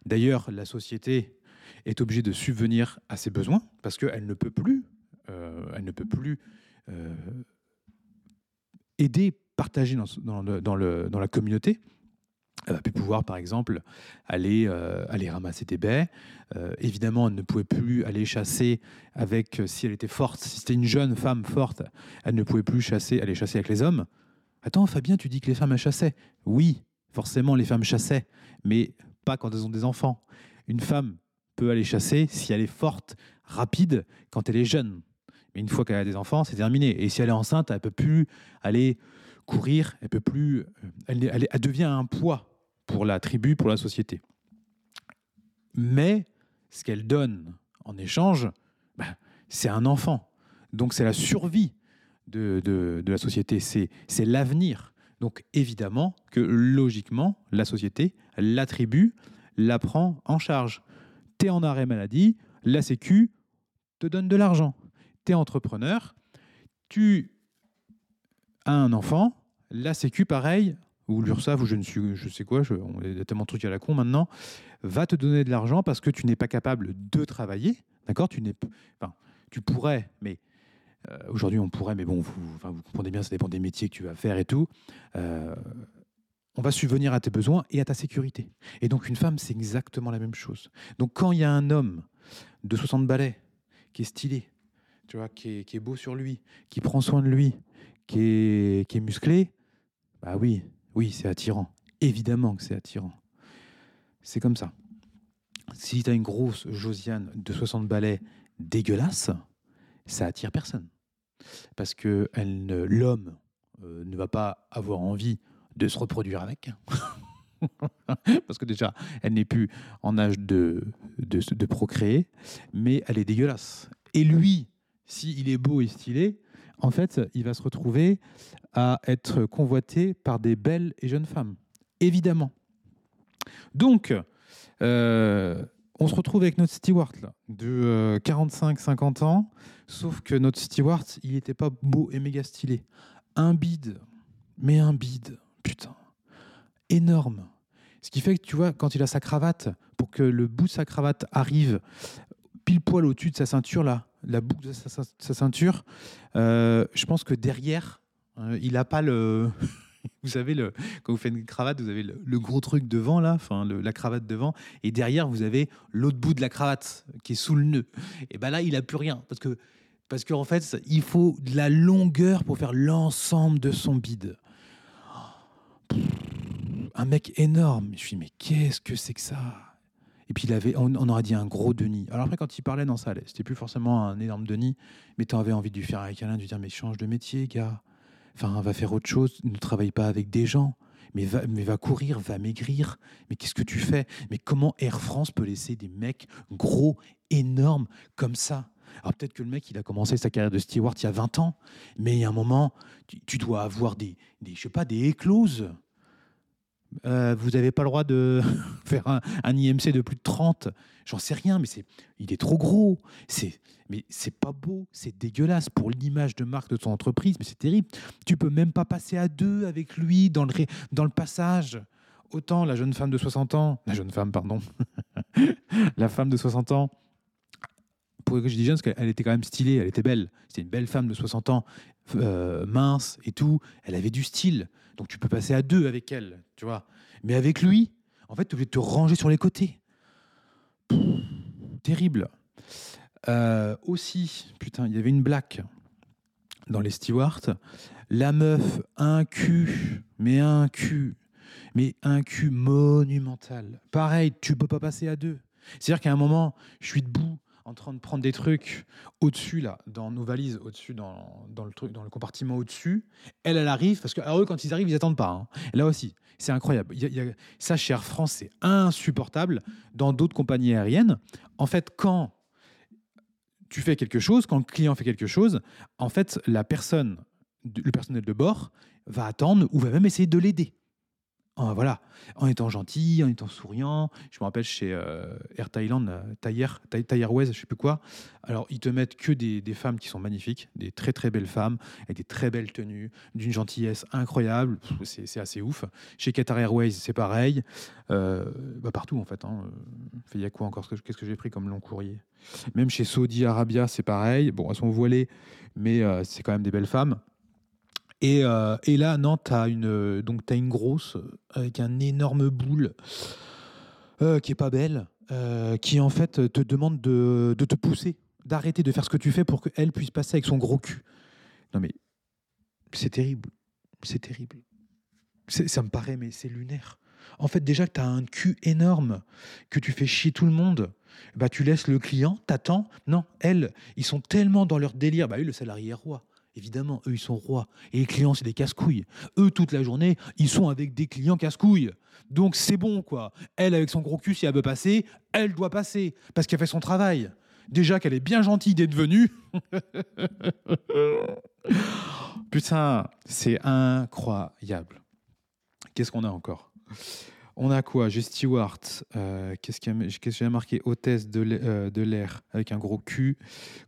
Speaker 1: D'ailleurs, la société est obligée de subvenir à ses besoins parce qu'elle ne peut plus, euh, elle ne peut plus euh, aider, partager dans, la communauté elle va plus pouvoir, par exemple, aller, euh, ramasser des baies. Évidemment, elle ne pouvait plus aller chasser avec, si elle était forte, si c'était une jeune femme forte, elle ne pouvait plus chasser, aller chasser avec les hommes. Attends, Fabien, tu dis que les femmes, chassaient. Oui, forcément, les femmes chassaient, mais pas quand elles ont des enfants. Une femme peut aller chasser si elle est forte, rapide, quand elle est jeune. Mais une fois qu'elle a des enfants, c'est terminé. Et si elle est enceinte, elle peut plus aller courir, elle peut plus, elle, elle devient un poids pour la tribu, pour la société. Mais ce qu'elle donne en échange, bah, c'est un enfant. Donc c'est la survie de, la société, c'est l'avenir Donc évidemment que logiquement, la société l'attribue, la prend en charge. Tu es en arrêt maladie, la Sécu te donne de l'argent. Tu es entrepreneur, tu as un enfant, la Sécu pareil, ou l'URSSAF, ou je ne suis, je sais quoi, on est tellement de trucs à la con maintenant, va te donner de l'argent parce que tu n'es pas capable de travailler, d'accord? Tu n'es, enfin, tu pourrais, mais euh, aujourd'hui on pourrait, mais bon, vous, enfin, vous, comprenez bien, ça dépend des métiers que tu vas faire et tout. Euh, on va subvenir à tes besoins et à ta sécurité. Et donc une femme, c'est exactement la même chose. Donc quand il y a un homme de 60 balais qui est stylé, tu vois, qui est, beau sur lui, qui prend soin de lui, qui est, qui est musclé, bah oui, oui, c'est attirant. Évidemment que c'est attirant. C'est comme ça. Si tu as une grosse Josiane de 60 balais dégueulasse, ça attire personne. Parce que l'homme euh, ne va pas avoir envie de se reproduire avec. Parce que déjà, elle n'est plus en âge de, de, procréer, mais elle est dégueulasse. Et lui, s'il est beau et stylé, en fait, il va se retrouver à être convoité par des belles et jeunes femmes. Évidemment. Donc, euh, on se retrouve avec notre steward là, de 45-50 euh, ans, sauf que notre steward, il n'était pas beau et méga stylé. Un bide, mais un bide, putain, énorme. Ce qui fait que tu vois, quand il a sa cravate, pour que le bout de sa cravate arrive pile poil au-dessus de sa ceinture, là, la boucle de sa, ceinture, euh, je pense que derrière, euh, il n'a pas le. vous savez, le, quand vous faites une cravate, vous avez le, gros truc devant, là, enfin, la cravate devant, et derrière, vous avez l'autre bout de la cravate qui est sous le nœud. Et ben là, il n'a plus rien. Parce que, parce qu'en fait, il faut de la longueur pour faire l'ensemble de son bide. Un mec énorme. Je me suis dit, mais qu'est-ce que c'est que ça? Et puis, il avait, on, aurait dit un gros Denis. Alors après, quand il parlait, dans ça allait. C'était plus forcément un énorme Denis, mais tu avais envie de lui faire avec Alain, de lui dire, mais change de métier, gars. Enfin, va faire autre chose. Ne travaille pas avec des gens. Mais va, mais va courir, va maigrir. Mais qu'est-ce que tu fais? Mais comment Air France peut laisser des mecs gros, énormes, comme ça? Alors peut-être que le mec, il a commencé sa carrière de steward il y a 20 ans, mais il y a un moment, tu, dois avoir des, des, je sais pas, des écloses. Euh, vous n'avez pas le droit de faire un, IMC de plus de 30. J'en sais rien, mais c'est, il est trop gros. C'est, mais c'est pas beau, c'est dégueulasse pour l'image de marque de ton entreprise, mais c'est terrible. Tu peux même pas passer à deux avec lui dans le, dans le passage. Autant la jeune femme de 60 ans, la jeune femme, pardon, la femme de 60 ans, pour que je dis jeune, parce qu'elle était quand même stylée, elle était belle. C'était une belle femme de 60 ans, euh, mince et tout. Elle avait du style. Donc tu peux passer à deux avec elle, tu vois. Mais avec lui, en fait, tu es obligé de te ranger sur les côtés. terrible. Euh, aussi, putain, il y avait une blague dans les stewards. La meuf, un cul, mais un cul, mais un cul monumental. Pareil, tu peux pas passer à deux. C'est-à-dire qu'à un moment, je suis debout, en train de prendre des trucs au-dessus, là, dans nos valises, au-dessus, dans, le compartiment au-dessus. Elle, elle arrive, parce que eux, quand ils arrivent, ils attendent pas. Hein. Là aussi, c'est incroyable. Y ça, chez Air France, c'est insupportable. Dans d'autres compagnies aériennes, en fait, quand tu fais quelque chose, quand le client fait quelque chose, en fait, la personne, le personnel de bord va attendre ou va même essayer de l'aider en, voilà, en étant gentil, en étant souriant. Je me rappelle chez euh, Air Thailand, euh, Thai, Thai, Airways, je sais plus quoi. Alors, ils te mettent que des, des, femmes qui sont magnifiques, des très très belles femmes, avec des très belles tenues, d'une gentillesse incroyable. C'est assez ouf. Chez Qatar Airways, c'est pareil. Euh, bah partout, en fait. Hein. Il y a quoi encore? Qu'est-ce que j'ai pris comme long courrier? Même chez Saudi Arabia, c'est pareil. Bon, elles sont voilées, mais c'est quand même des belles femmes. Et, euh, et, là, non, as, une, donc as une grosse avec un énorme boule euh, qui est pas belle, euh, qui en fait te demande de, de te pousser, d'arrêter de faire ce que tu fais pour qu'elle puisse passer avec son gros cul. Non mais c'est terrible, c'est terrible. Ça me paraît, mais c'est lunaire. En fait, déjà que tu as un cul énorme, que tu fais chier tout le monde, bah tu laisses le client, t'attends. Non, elles, ils sont tellement dans leur délire. Bah oui, le salarié est roi. Évidemment, eux, ils sont rois. Et les clients, c'est des casse-couilles. Eux, toute la journée, ils sont avec des clients casse-couilles. Donc, c'est bon, quoi. Elle, avec son gros cul, si elle veut passer, elle doit passer. Parce qu'elle fait son travail. Déjà qu'elle est bien gentille d'être venue. Putain, c'est incroyable. qu'est-ce qu'on a encore? On a quoi? J'ai Stewart. euh, qu'est-ce que j'ai marqué? Hôtesse euh, de l'air avec un gros cul.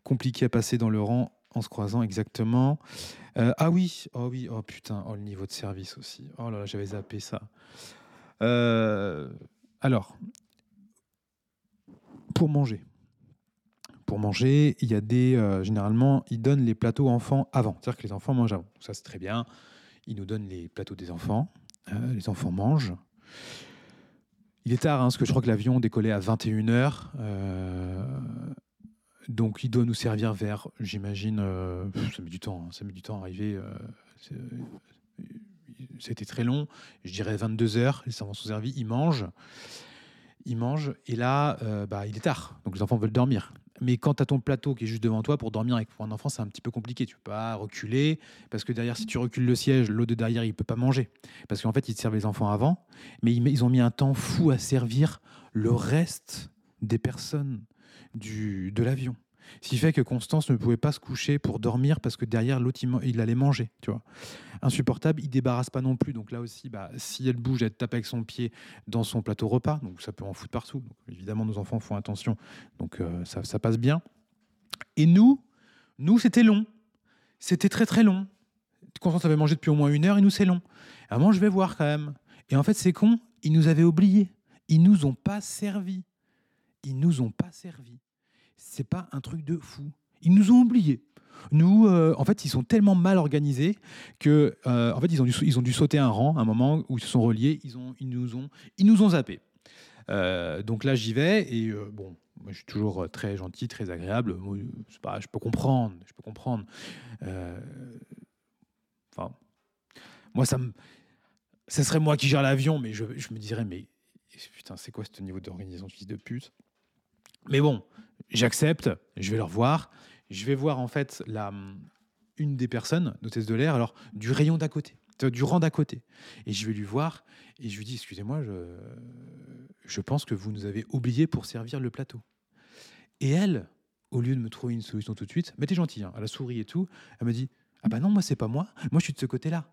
Speaker 1: Compliqué à passer dans le rang en se croisant exactement. Euh, ah oui, oh oui, oh putain, oh le niveau de service aussi. Oh là là, j'avais zappé ça. Euh, alors, pour manger. Pour manger, il y a des. euh, généralement, ils donnent les plateaux enfants avant. C'est-à-dire que les enfants mangent avant. Ça, c'est très bien. Ils nous donnent les plateaux des enfants. Les enfants mangent. Il est tard, hein, parce que je crois que l'avion décollait à 21h. Donc, il doit nous servir vers, j'imagine, euh, ça met du temps. hein, ça met du temps à arriver. euh, C'était très long. Je dirais 22h. Les enfants sont servis. Ils mangent. Ils mangent. Et là, euh, bah, il est tard. Donc, les enfants veulent dormir. Mais quand tu as ton plateau qui est juste devant toi, pour dormir avec pour un enfant, c'est un petit peu compliqué. Tu peux pas reculer. Parce que derrière, si tu recules le siège, l'autre de derrière, il peut pas manger. Parce qu'en fait, ils te servent les enfants avant. Mais ils ont mis un temps fou à servir le reste des personnes de l'avion. Ce qui fait que Constance ne pouvait pas se coucher pour dormir parce que derrière, l'autre, il, allait manger. Insupportable. Il débarrasse pas non plus. Donc là aussi, bah, si elle bouge, elle tape avec son pied dans son plateau repas. Donc ça peut en foutre partout. Évidemment, nos enfants font attention. Donc euh, ça, passe bien. Et nous, nous, c'était long. C'était très très long. Constance avait mangé depuis au moins une heure et nous, c'est long. À un moment, je vais voir quand même. Et en fait, c'est con, ils nous avaient oubliés. Ils nous ont pas servi. Ils nous ont pas servi. C'est pas un truc de fou. Ils nous ont oubliés. Nous, euh, en fait, ils sont tellement mal organisés que, euh, en fait, ils ont, dû, ils ont dû sauter un rang, un moment où ils se sont reliés. Ils, ont, ils nous ont, ils nous ont zappés. Euh, donc là, j'y vais et bon, moi, je suis toujours très gentil, très agréable. Moi, c'est pas, je peux comprendre, je peux comprendre. Enfin, moi, ça me, ça serait moi qui gère l'avion, mais je, je me dirais, mais putain, c'est quoi ce niveau d'organisation de fils de pute? Mais bon, j'accepte, je vais leur voir. Je vais voir en fait la, une des personnes, d'hôtesse de l'air, alors du rayon d'à côté, du rang d'à côté. Et je vais lui voir et je lui dis, excusez-moi, je, je pense que vous nous avez oublié pour servir le plateau. Et elle, au lieu de me trouver une solution tout de suite, mais t'es gentil, hein, elle a souri et tout, elle me dit, ah bah non, moi c'est pas moi, moi je suis de ce côté-là.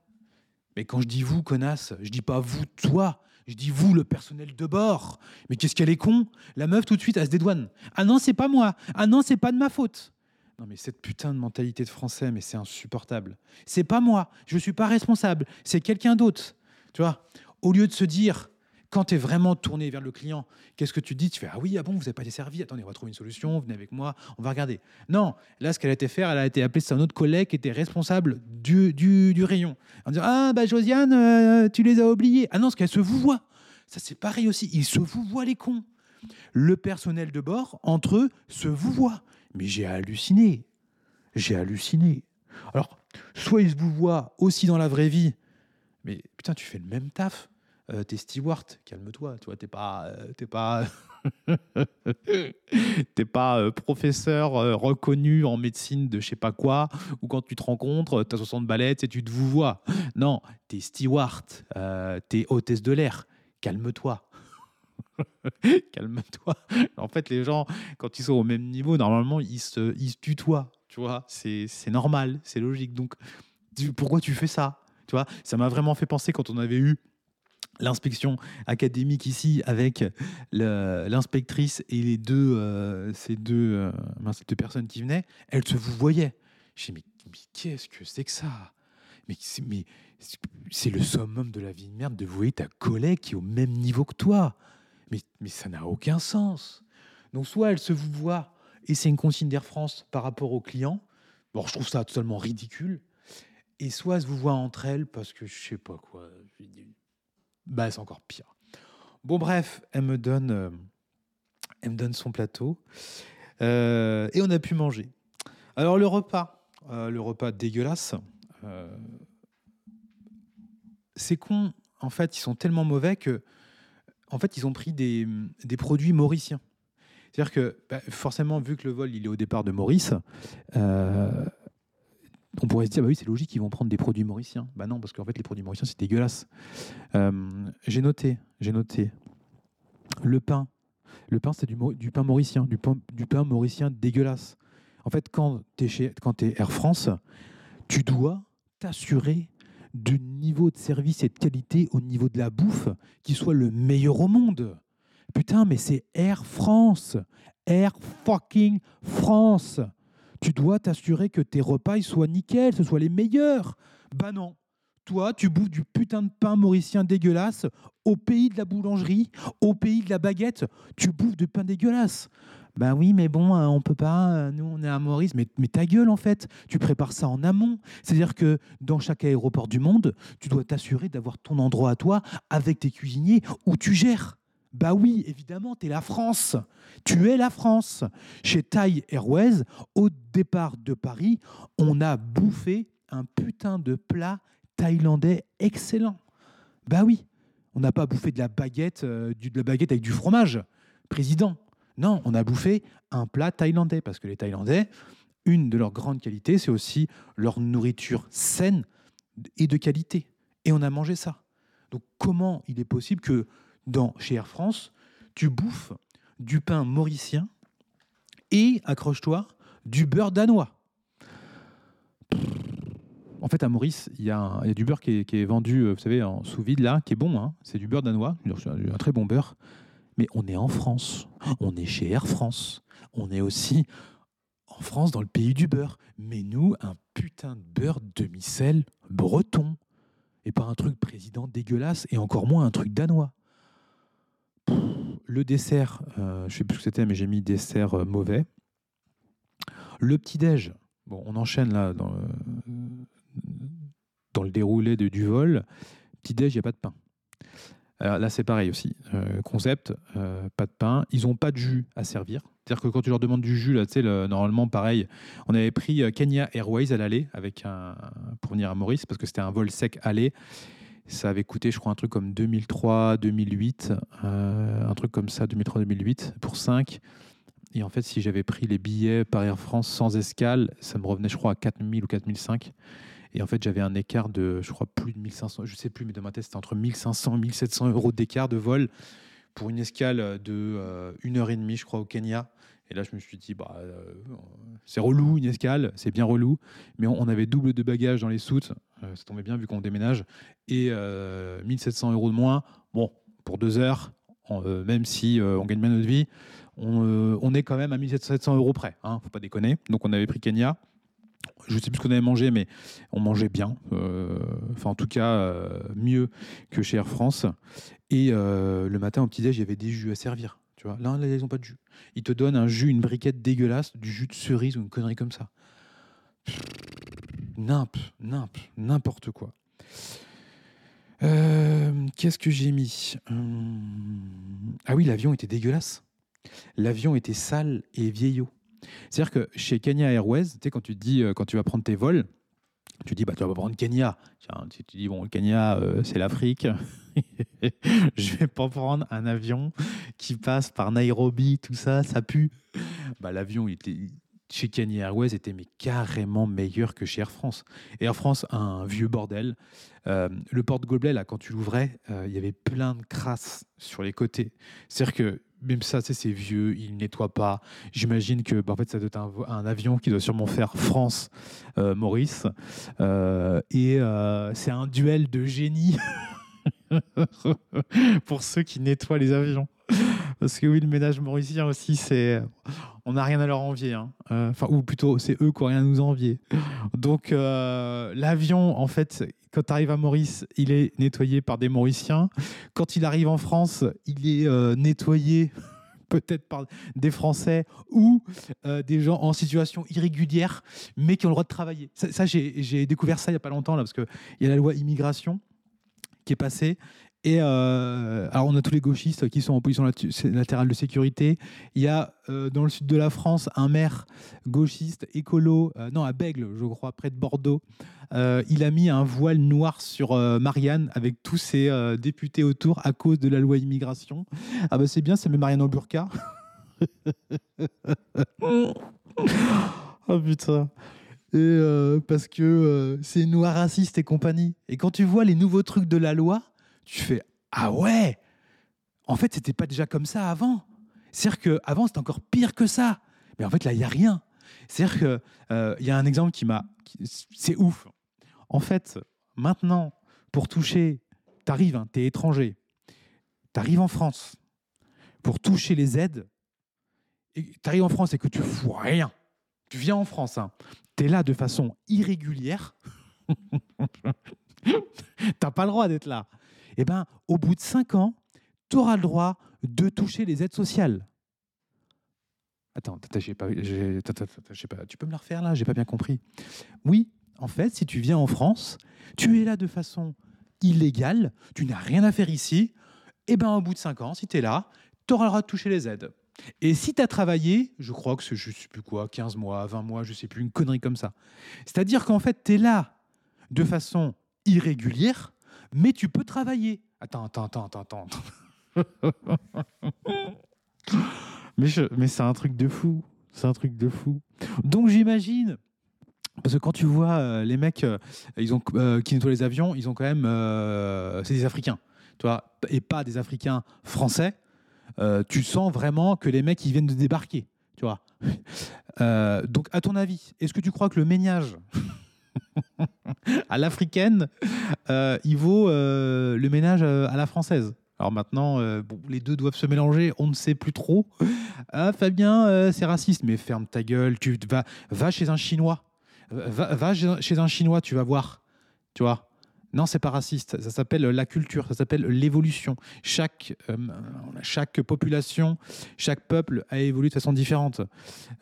Speaker 1: Mais quand je dis vous, connasse, je dis pas vous, toi, je dis vous, le personnel de bord. Mais qu'est-ce qu'elle est con La meuf tout de suite, elle se dédouane. Ah non, c'est pas moi. Ah non, c'est pas de ma faute. Non mais cette putain de mentalité de français, mais c'est insupportable. C'est pas moi, je suis pas responsable, c'est quelqu'un d'autre. Tu vois Au lieu de se dire, quand tu es vraiment tourné vers le client, qu'est-ce que tu dis? Tu fais Ah oui, ah bon, vous n'avez pas été servi, attendez, on va trouver une solution, venez avec moi, on va regarder. Non, là, ce qu'elle a été faire, elle a été appelée, c'est un autre collègue qui était responsable du, du, rayon. En disant Ah bah Josiane, euh, tu les as oubliés. Ah non, parce qu'elle se vous voit. Ça, c'est pareil aussi, ils se vous voient les cons. Le personnel de bord, entre eux, se vous voit. Mais j'ai halluciné. J'ai halluciné. Alors, soit ils se vous voient aussi dans la vraie vie, mais putain, tu fais le même taf. Euh, t'es steward, calme-toi, tu vois, t'es pas, euh, t'es pas, t'es pas euh, professeur reconnu en médecine de je sais pas quoi, ou quand tu te rencontres, t'as 60 ballettes et tu te vous vois. Non, t'es steward, t'es hôtesse de l'air, calme-toi. Calme-toi. En fait, les gens, quand ils sont au même niveau, normalement, ils se, ils tutoient. Tu vois, c'est normal, c'est logique. Donc, pourquoi tu fais ça Tu vois, ça m'a vraiment fait penser quand on avait eu l'inspection académique ici avec l'inspectrice et les deux, euh, euh, ces deux personnes qui venaient, elles se vous voyaient. Je dis, mais, mais qu'est-ce que c'est que ça? Mais, mais c'est le summum de la vie de merde de voir ta collègue qui est au même niveau que toi. Mais, mais ça n'a aucun sens. Donc soit elle se vous voit et c'est une consigne d'Air France par rapport aux clients. Bon, je trouve ça totalement ridicule. Et soit elle se vous voit entre elles parce que je sais pas quoi. Bah, c'est encore pire. Bon, bref, elle me donne, euh, son plateau Euh, et on a pu manger. Alors le repas, euh, le repas dégueulasse. c'est con. En fait, ils sont tellement mauvais que, en fait, ils ont pris des, produits mauriciens. C'est-à-dire que, bah, forcément, vu que le vol il est au départ de Maurice, on pourrait se dire, bah oui, c'est logique, ils vont prendre des produits mauriciens. Bah non, parce qu'en fait, les produits mauriciens, c'est dégueulasse. Euh, j'ai noté, j'ai noté. Le pain. Le pain, c'est du, pain mauricien, du pain, du pain mauricien dégueulasse. En fait, quand tu es Air France, tu dois t'assurer du niveau de service et de qualité au niveau de la bouffe qui soit le meilleur au monde. Putain, mais c'est Air France. Air fucking France. Tu dois t'assurer que tes repas soient nickel, ce soient les meilleurs. Bah non. Toi, tu bouffes du putain de pain mauricien dégueulasse au pays de la boulangerie, au pays de la baguette. Tu bouffes du pain dégueulasse. Ben oui, mais bon, euh, on peut pas. euh, Nous, on est à Maurice. Mais, mais ta gueule, en fait. Tu prépares ça en amont. C'est-à-dire que dans chaque aéroport du monde, tu dois t'assurer d'avoir ton endroit à toi avec tes cuisiniers où tu gères. Bah oui, évidemment, tu es la France. Tu es la France. Chez Thai Airways, au départ de Paris, on a bouffé un putain de plat thaïlandais excellent. Bah oui, on n'a pas bouffé de la baguette, euh, de la baguette avec du fromage, président. Non, on a bouffé un plat thaïlandais parce que les Thaïlandais, une de leurs grandes qualités, c'est aussi leur nourriture saine et de qualité. Et on a mangé ça. Donc comment il est possible que dans chez Air France, tu bouffes du pain mauricien et, accroche-toi, du beurre danois en fait, à Maurice, il y, a du beurre qui est, vendu, euh, vous savez, en sous vide là, qui est bon. hein. C'est du beurre danois, un très bon beurre. Mais on est en France, on est chez Air France, on est aussi en France dans le pays du beurre. Mais nous, un putain de beurre demi-sel breton, et pas un truc président dégueulasse, et encore moins un truc danois. Le dessert, euh, je sais plus ce que c'était, mais j'ai mis dessert euh, mauvais. Le petit-déj, bon, on enchaîne là dans, euh, dans le déroulé de- du vol. Petit-déj, il n'y a pas de pain. Là, c'est pareil aussi. Concept, pas de pain. Ils n'ont pas de jus à servir. C'est-à-dire que quand tu leur demandes du jus, là, normalement, pareil, on avait pris Kenya Airways à l'aller avec pour venir à Maurice parce que c'était un vol sec aller. Ça avait coûté, je crois, un truc comme 2003, 2008, euh, un truc comme ça, 2003-2008, pour 5. Et en fait, si j'avais pris les billets par Air France sans escale, ça me revenait, je crois, à 4000 ou 4005. Et en fait, j'avais un écart de, je crois, plus de 1500, je sais plus, mais dans ma tête, c'était entre 1500 et 1700 euros d'écart de vol pour une escale de euh, une heure et demie, je crois, au Kenya. Et là, je me suis dit, bah, euh, c'est relou une escale, c'est bien relou, mais on, avait double de bagages dans les soutes, euh, ça tombait bien vu qu'on déménage, et euh, 1700 euros de moins. Bon, pour deux heures, euh, même si on gagne bien notre vie, on, est quand même à 1700 euros près, hein, faut pas déconner. Donc on avait pris Kenya. Je sais plus ce qu'on avait mangé, mais on mangeait bien. Enfin, en tout cas, mieux que chez Air France. Et le matin au petit-déj, il y avait des jus à servir. Là, ils n'ont pas de jus. Ils te donnent un jus, une briquette dégueulasse, du jus de cerise ou une connerie comme ça. Nimp, nimp, n'importe quoi. Euh, Qu'est-ce que j'ai mis? Hum, Ah oui, l'avion était dégueulasse. L'avion était sale et vieillot. C'est-à-dire que chez Kenya Airways, tu sais, quand tu dis, euh, quand tu vas prendre tes vols, tu dis, bah, tu vas prendre Kenya. Tiens, tu dis, bon, le Kenya, euh, c'est l'Afrique. Je vais pas prendre un avion qui passe par Nairobi, tout ça, ça pue. Bah, L'avion, chez Kenya Airways était mais carrément meilleur que chez Air France. Air France, un vieux bordel. Euh, le porte-gobelet, là, quand tu l'ouvrais, euh, il y avait plein de crasses sur les côtés. C'est-à-dire que même ça, c'est vieux, il ne nettoie pas. J'imagine que bah, en fait, ça doit être un, avion qui doit sûrement faire France-Maurice. et euh, c'est un duel de génie pour ceux qui nettoient les avions. Parce que oui, le ménage mauricien aussi, c'est. On n'a rien à leur envier. hein. Euh, Enfin, ou plutôt, c'est eux qui n'ont rien à nous envier. Donc, euh, l'avion, en fait, quand tu arrives à Maurice, il est nettoyé par des Mauriciens. Quand il arrive en France, il est euh, nettoyé peut-être par des Français ou des gens en situation irrégulière, mais qui ont le droit de travailler. Ça, j'ai découvert ça il n'y a pas longtemps, là, parce qu'il y a la loi immigration qui est passée. Et euh, alors, on a tous les gauchistes qui sont en position lat- latérale de sécurité. Il y a euh, dans le sud de la France un maire gauchiste, écolo, euh, non, à Bègle, je crois, près de Bordeaux. Il a mis un voile noir sur Marianne avec tous ses députés autour à cause de la loi immigration. Ah bah c'est bien, ça met Marianne en burqa. oh putain. Et euh, parce que euh, c'est noir raciste et compagnie. Et quand tu vois les nouveaux trucs de la loi, tu fais ah ouais. En fait, c'était pas déjà comme ça avant. C'est-à-dire qu'avant, c'était encore pire que ça. Mais en fait, là, il n'y a rien. C'est-à-dire qu'il y a un exemple qui m'a. C'est ouf. En fait, maintenant, pour toucher, t'arrives, hein, t'es étranger, t'arrives en France, pour toucher les aides, t'arrives en France et que tu fous rien, tu viens en France, hein, t'es là de façon irrégulière, t'as pas le droit d'être là. Eh ben, au bout de cinq ans, tu auras le droit de toucher les aides sociales. Attends, j'ai pas, pas, tu peux me la refaire là? J'ai pas bien compris. Oui, en fait, si tu viens en France, tu es là de façon illégale, tu n'as rien à faire ici, et ben au bout de 5 ans, si tu es là, tu auras le droit de toucher les aides. Et si tu as travaillé, je crois que c'est je plus quoi, 15 mois, 20 mois, je sais plus, une connerie comme ça. C'est-à-dire qu'en fait, tu es là de façon irrégulière, mais tu peux travailler. Attends, attends, attends, attends, mais, mais c'est un truc de fou. C'est un truc de fou. Donc j'imagine parce que quand tu vois euh, les mecs euh, ils ont, euh, qui nettoient les avions, ils ont quand même. c'est des Africains, tu vois, et pas des Africains français. tu sens vraiment que les mecs ils viennent de débarquer, tu vois. donc, à ton avis, est-ce que tu crois que le ménage à l'africaine, il vaut le ménage à la française alors maintenant, les deux doivent se mélanger, on ne sait plus trop. Ah, Fabien, c'est raciste, mais ferme ta gueule. Tu vas, va chez un Chinois Va, chez un Chinois, tu vas voir. Tu vois? Non, c'est pas raciste. Ça s'appelle la culture, ça s'appelle l'évolution. Chaque, euh, chaque population, chaque peuple a évolué de façon différente.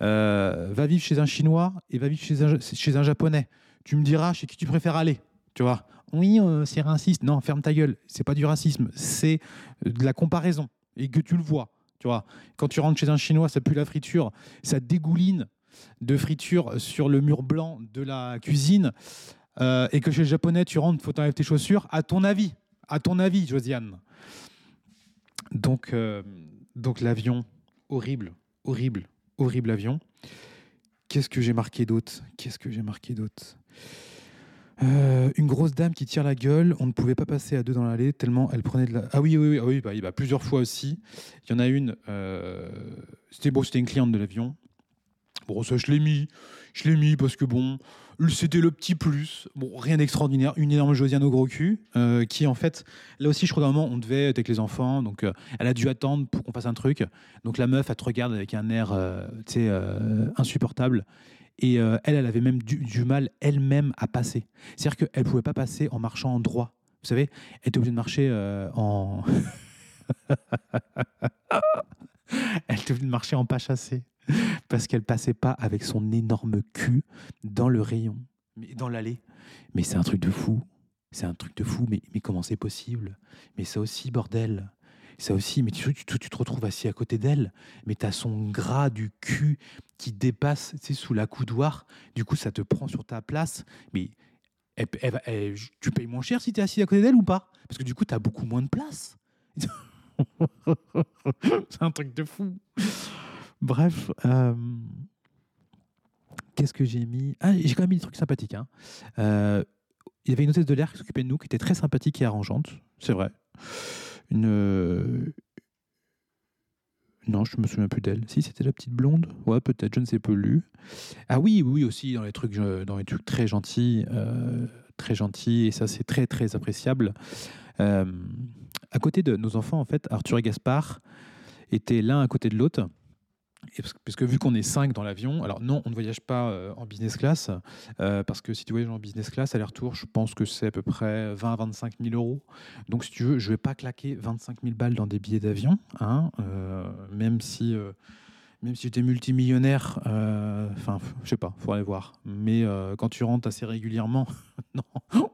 Speaker 1: Euh, va vivre chez un Chinois et va vivre chez un, chez un Japonais. Tu me diras chez qui tu préfères aller. Tu vois Oui, euh, c'est raciste. Non, ferme ta gueule. C'est pas du racisme, c'est de la comparaison et que tu le vois. Tu vois Quand tu rentres chez un Chinois, ça pue la friture, ça dégouline de friture sur le mur blanc de la cuisine euh, et que chez le japonais, tu rentres, faut t'enlever tes chaussures, à ton avis, à ton avis, Josiane. Donc, euh, donc l'avion, horrible, horrible, horrible avion. Qu'est-ce que j'ai marqué d'autre? Qu'est-ce que j'ai marqué d'autre? Euh, une grosse dame qui tire la gueule, on ne pouvait pas passer à deux dans l'allée tellement elle prenait de la. Ah oui, oui, oui, ah oui bah, plusieurs fois aussi. Il y en a une, c'était bon, c'était une cliente de l'avion. Bon, ça, je l'ai mis. Je l'ai mis parce que, bon, c'était le petit plus. Bon, rien d'extraordinaire. Une énorme Josiane au gros cul, euh, qui, en fait, là aussi, je crois qu'à un moment, on devait être avec les enfants. Donc, euh, elle a dû attendre pour qu'on fasse un truc. Donc, la meuf, elle te regarde avec un air, euh, tu insupportable. Et elle, elle avait même du, mal elle-même à passer. C'est-à-dire qu'elle ne pouvait pas passer en marchant en droit. Vous savez, elle était obligée de marcher en. elle était obligée de marcher en pas chassé parce qu'elle passait pas avec son énorme cul dans le rayon, dans l'allée. Mais c'est un truc de fou. C'est un truc de fou. Mais, mais comment c'est possible? Mais ça aussi, bordel. Ça aussi, mais tu, tu, tu te retrouves assis à côté d'elle, mais tu as son gras du cul qui dépasse sous la coudoir. Du coup, ça te prend sur ta place. Mais tu payes moins cher si tu es assis à côté d'elle ou pas? Parce que du coup, tu as beaucoup moins de place. c'est un truc de fou. Bref, euh, qu'est-ce que j'ai mis? Ah, j'ai quand même mis des trucs sympathiques. Hein. Euh, il y avait une hôtesse de l'air qui s'occupait de nous, qui était très sympathique et arrangeante, c'est vrai. Une. Euh, non, je me souviens plus d'elle. Si, c'était la petite blonde. Ouais, peut-être, je ne sais plus. Ah oui, oui, aussi, dans les trucs, dans les trucs très gentils, très gentils, et ça, c'est très, très appréciable. à côté de nos enfants, en fait, Arthur et Gaspard étaient l'un à côté de l'autre que vu qu'on est 5 dans l'avion, alors non, on ne voyage pas euh, en business class, euh, parce que si tu voyages en business class, aller-retour, je pense que c'est à peu près 20 à 25 000 euros. Donc si tu veux, je ne vais pas claquer 25 000 balles dans des billets d'avion, hein, euh, même si... même si es multimillionnaire, enfin, je sais pas, faut aller voir. Mais quand tu rentres assez régulièrement, non,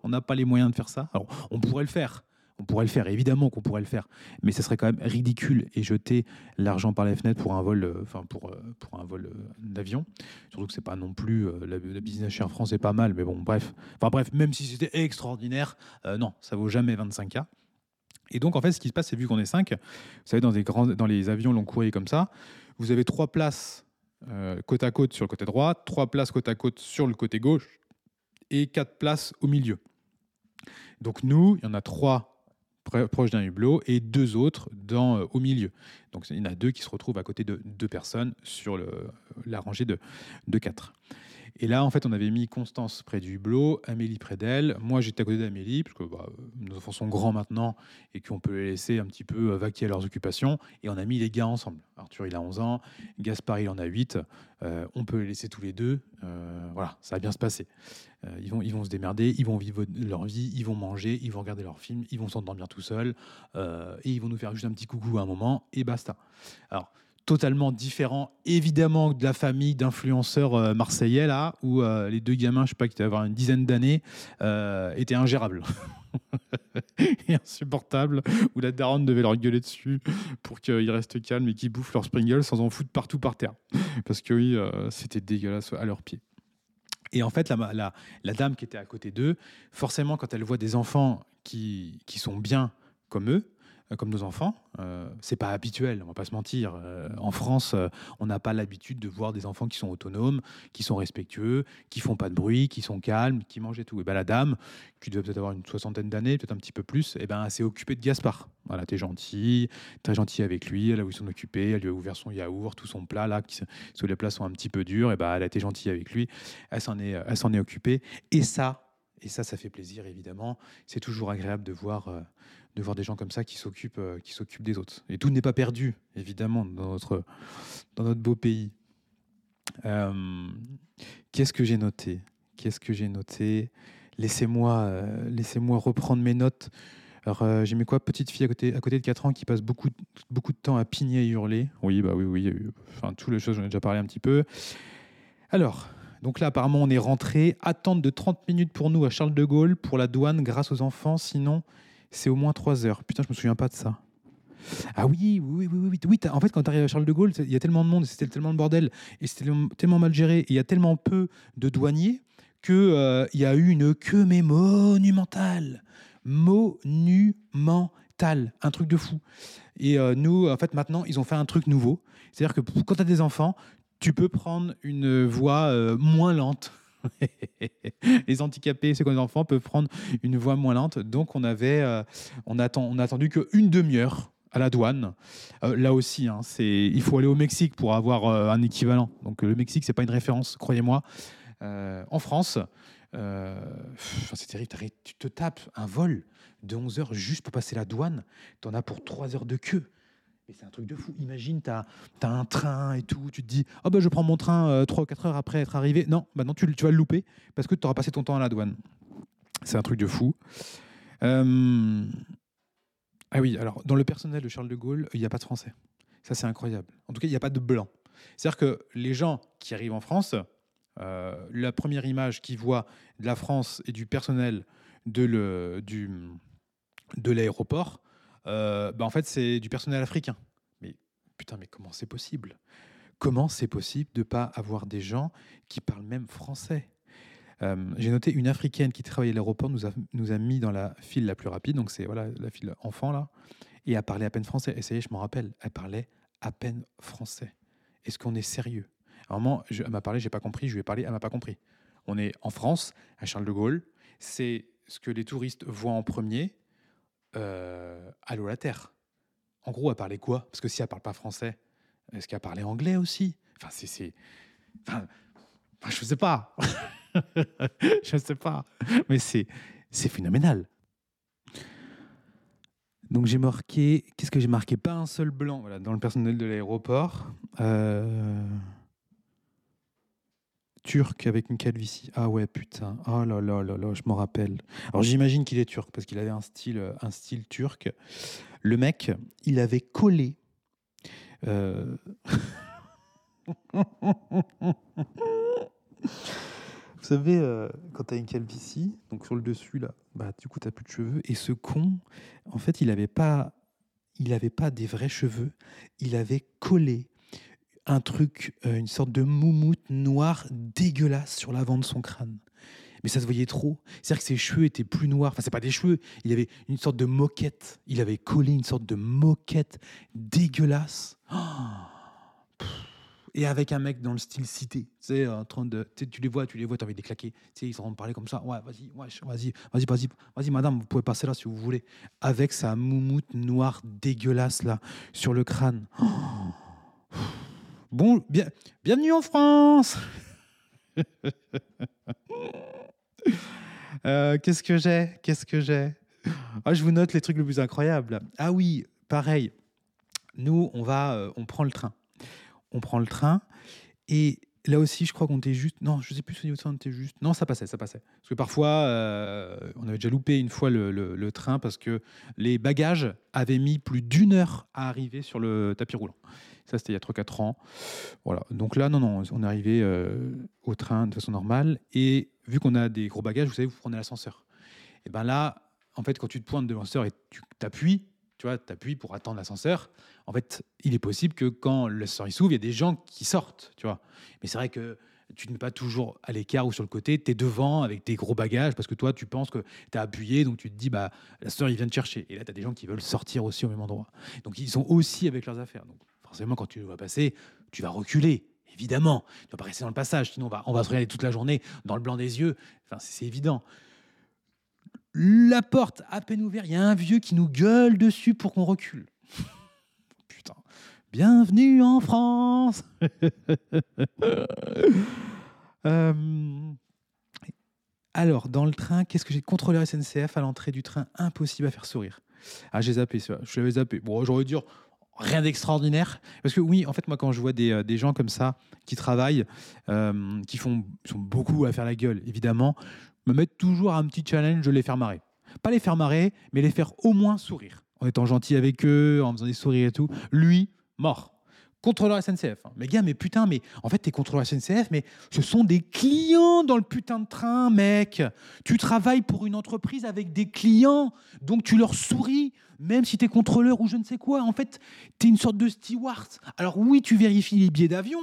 Speaker 1: on n'a pas les moyens de faire ça. Alors, on pourrait le faire, on pourrait le faire, évidemment qu'on pourrait le faire, mais ce serait quand même ridicule et jeter l'argent par les fenêtres pour un vol, euh, enfin pour, euh, pour un vol euh, d'avion. Surtout que c'est pas non plus la, business chez France est pas mal, mais bon, bref. Enfin bref, même si c'était extraordinaire, non, ça vaut jamais 25K. Et donc en fait, ce qui se passe, c'est vu qu'on est 5, vous savez, dans les avions long courrier comme ça, vous avez trois places côte à côte sur le côté droit, trois places côte à côte sur le côté gauche et quatre places au milieu. Donc nous, il y en a trois proche d'un hublot et deux autres dans, euh, au milieu. Donc il y en a deux qui se retrouvent à côté de deux personnes sur la rangée de quatre. Et là, en fait, on avait mis Constance près du hublot, Amélie près d'elle. Moi, j'étais à côté d'Amélie, parce que bah, nos enfants sont grands maintenant et qu'on peut les laisser un petit peu vaquer à leurs occupations. Et on a mis les gars ensemble. Arthur, il a 11 ans, Gaspard, il en a 8. Euh, on peut les laisser tous les deux. Euh, voilà, ça va bien se passer. Euh, ils, vont, ils vont se démerder, ils vont vivre leur vie, ils vont manger, ils vont regarder leurs films, ils vont s'endormir tout seuls. et ils vont nous faire juste un petit coucou à un moment, et basta. Alors, totalement différent, évidemment, de la famille d'influenceurs euh, marseillais, là, où euh, les deux gamins, je sais pas, qui devaient avoir une dizaine d'années, euh, étaient ingérables. et insupportables, où la daronne devait leur gueuler dessus pour qu'ils restent calmes et qu'ils bouffent leurs Springles sans en foutre partout par terre. Parce que oui, c'était dégueulasse à leurs pieds. Et en fait, la, dame qui était à côté d'eux, forcément, quand elle voit des enfants qui, sont bien comme eux, comme nos enfants. Euh, c'est pas habituel, on va pas se mentir. Euh, en France, on n'a pas l'habitude de voir des enfants qui sont autonomes, qui sont respectueux, qui font pas de bruit, qui sont calmes, qui mangent et tout. Et ben la dame, qui doit peut-être avoir une soixantaine d'années, peut-être un petit peu plus, et ben elle s'est occupée de Gaspard. Voilà, t'es gentil, très gentil avec lui. Elle a voulu s'en occuper, elle lui a ouvert son yaourt, tout son plat là, qui, sous les plats sont un petit peu durs. Et ben elle a été gentille avec lui. Elle s'en est, elle s'en est occupée. Et ça, et ça, ça fait plaisir évidemment. C'est toujours agréable de voir de voir des gens comme ça qui s'occupent euh, qui s'occupent des autres. Et tout n'est pas perdu, évidemment, dans notre, dans notre beau pays. Euh, qu'est-ce que j'ai noté? Qu'est-ce que j'ai noté? Laissez-moi euh, laissez-moi reprendre mes notes. Alors, j'ai mis quoi? Petite fille à côté, à côté de 4 ans qui passe beaucoup, beaucoup de temps à pigner et hurler. Oui, bah oui, oui. Enfin, toutes les choses, j'en ai déjà parlé un petit peu. Alors, donc là, apparemment, on est rentré. Attente de 30 minutes pour nous à Charles de Gaulle pour la douane grâce aux enfants. Sinon, c'est au moins 3 heures. Putain, je me souviens pas de ça. Ah oui, oui, oui, oui. oui. en fait, quand tu arrives à Charles de Gaulle, il y a tellement de monde, c'était tellement de bordel, et c'était tellement mal géré, il y a tellement peu de douaniers qu'il euh, y a eu une queue, mais monumentale. Monumentale. Un truc de fou. Et euh, nous, en fait, maintenant, ils ont fait un truc nouveau. C'est-à-dire que quand tu as des enfants, tu peux prendre une voie euh, moins lente. les handicapés, ceux qui ont des enfants, peuvent prendre une voie moins lente. Donc, on avait, euh, on, attend, on a attendu qu'une demi-heure à la douane. Euh, là aussi, hein, c'est, il faut aller au Mexique pour avoir euh, un équivalent. Donc, le Mexique, c'est pas une référence, croyez-moi. en France, c'est terrible. Tu te tapes un vol de 11 heures juste pour passer la douane. Tu en as pour 3 heures de queue. C'est un truc de fou. Imagine, tu as, un train et tout. Tu te dis, oh bah, je prends mon train 3 ou 4 heures après être arrivé. Non, maintenant tu, tu vas le louper parce que tu auras passé ton temps à la douane. C'est un truc de fou. Euh, ah oui, alors dans le personnel de Charles de Gaulle, il n'y a pas de français. Ça, c'est incroyable. En tout cas, il n'y a pas de blanc. C'est-à-dire que les gens qui arrivent en France, euh, la première image qu'ils voient de la France et du personnel de l'aéroport, euh, bah, en fait, c'est du personnel africain. Mais putain, mais comment c'est possible? Comment c'est possible de ne pas avoir des gens qui parlent même français? Euh, J'ai noté une africaine qui travaillait à l'aéroport nous a, nous a mis dans la file la plus rapide, donc c'est voilà la file enfant là, et a parlé à peine français. Et ça y est, je m'en rappelle, elle parlait à peine français. Est-ce qu'on est sérieux? À un moment, elle m'a parlé, j'ai pas compris, je lui ai parlé, elle m'a pas compris. On est en France, à Charles de Gaulle, c'est ce que les touristes voient en premier, euh, Allô la Terre. En gros, elle parlait quoi? Parce que si elle parle pas français, est-ce qu'elle parlait anglais aussi? Enfin, c'est. Enfin, je sais pas. je sais pas. Mais c'est phénoménal. Donc j'ai marqué, qu'est-ce que j'ai marqué? Pas un seul blanc voilà, dans le personnel de l'aéroport. Euh, turc avec une calvitie. Ah ouais, putain. Oh là là là là, je m'en rappelle. Alors j'imagine qu'il est turc parce qu'il avait un style, un style turc. Le mec, il avait collé. Euh, Vous savez, euh, quand tu as une calvitie, donc sur le dessus, là, bah, du coup, tu plus de cheveux. Et ce con, en fait, il n'avait pas, avait pas des vrais cheveux. Il avait collé un truc, euh, une sorte de moumoute noire dégueulasse sur l'avant de son crâne. Mais ça se voyait trop. C'est-à-dire que ses cheveux étaient plus noirs. Enfin, c'est pas des cheveux. Il avait une sorte de moquette. Il avait collé une sorte de moquette dégueulasse. et avec un mec dans le style cité, sais, en train de, tu les vois, tu les vois, tu as envie de les claquer, tu ils sont en parler comme ça, ouais, vas-y, ouais, vas-y, vas-y, vas-y, vas-y, madame, vous pouvez passer là si vous voulez, avec sa moumoute noire dégueulasse là sur le crâne. Bon, bien, bienvenue en France. Euh, Qu'est-ce que j'ai Qu'est-ce que j'ai? Ah, Je vous note les trucs les plus incroyables. Ah oui, pareil. Nous, on va, euh, on prend le train. On prend le train et là aussi, je crois qu'on était juste. Non, je sais plus ça, on était juste. Non, ça passait, ça passait. Parce que parfois, euh, on avait déjà loupé une fois le train parce que les bagages avaient mis plus d'une heure à arriver sur le tapis roulant. Ça, c'était il y a 3-4 ans. Voilà. Donc là, non, non, on est arrivé euh, au train de façon normale. Et vu qu'on a des gros bagages, vous savez, vous prenez l'ascenseur. Et ben là, en fait, quand tu te pointes devant l'ascenseur et tu t'appuies, tu vois, t'appuies pour attendre l'ascenseur, en fait, il est possible que quand l'ascenseur s'ouvre, il y a des gens qui sortent, tu vois. Mais c'est vrai que tu n'es pas toujours à l'écart ou sur le côté, tu es devant avec tes gros bagages parce que toi, tu penses que tu as appuyé, donc tu te dis, bah, l'ascenseur, il vient te chercher. Et là, tu as des gens qui veulent sortir aussi au même endroit. Donc, ils sont aussi avec leurs affaires. Forcément, quand tu vas passer, tu vas reculer. Évidemment, tu vas pas rester dans le passage, sinon on va, on va se regarder toute la journée dans le blanc des yeux. Enfin, c'est c'est évident. La porte à peine ouverte, il y a un vieux qui nous gueule dessus pour qu'on recule. Putain. Bienvenue en France. Euh, alors, dans le train, qu'est-ce que j'ai contrôleur SNCF à l'entrée du train? Impossible à faire sourire. Ah, j'ai zappé, ça. je l'avais zappé. Bon, j'aurais dû dire rien d'extraordinaire. Parce que oui, en fait, moi, quand je vois des, euh, gens comme ça qui travaillent, euh, qui font, sont beaucoup à faire la gueule, évidemment, me mettre toujours un petit challenge de les faire marrer. Pas les faire marrer, mais les faire au moins sourire. En étant gentil avec eux, en faisant des sourires et tout. Lui, mort. Contrôleur SNCF. hein. Mais gars, mais putain, mais en fait, t'es contrôleur SNCF, mais ce sont des clients dans le putain de train, mec. Tu travailles pour une entreprise avec des clients, donc tu leur souris, même si t'es contrôleur ou je ne sais quoi. En fait, t'es une sorte de steward. Alors oui, tu vérifies les billets d'avion,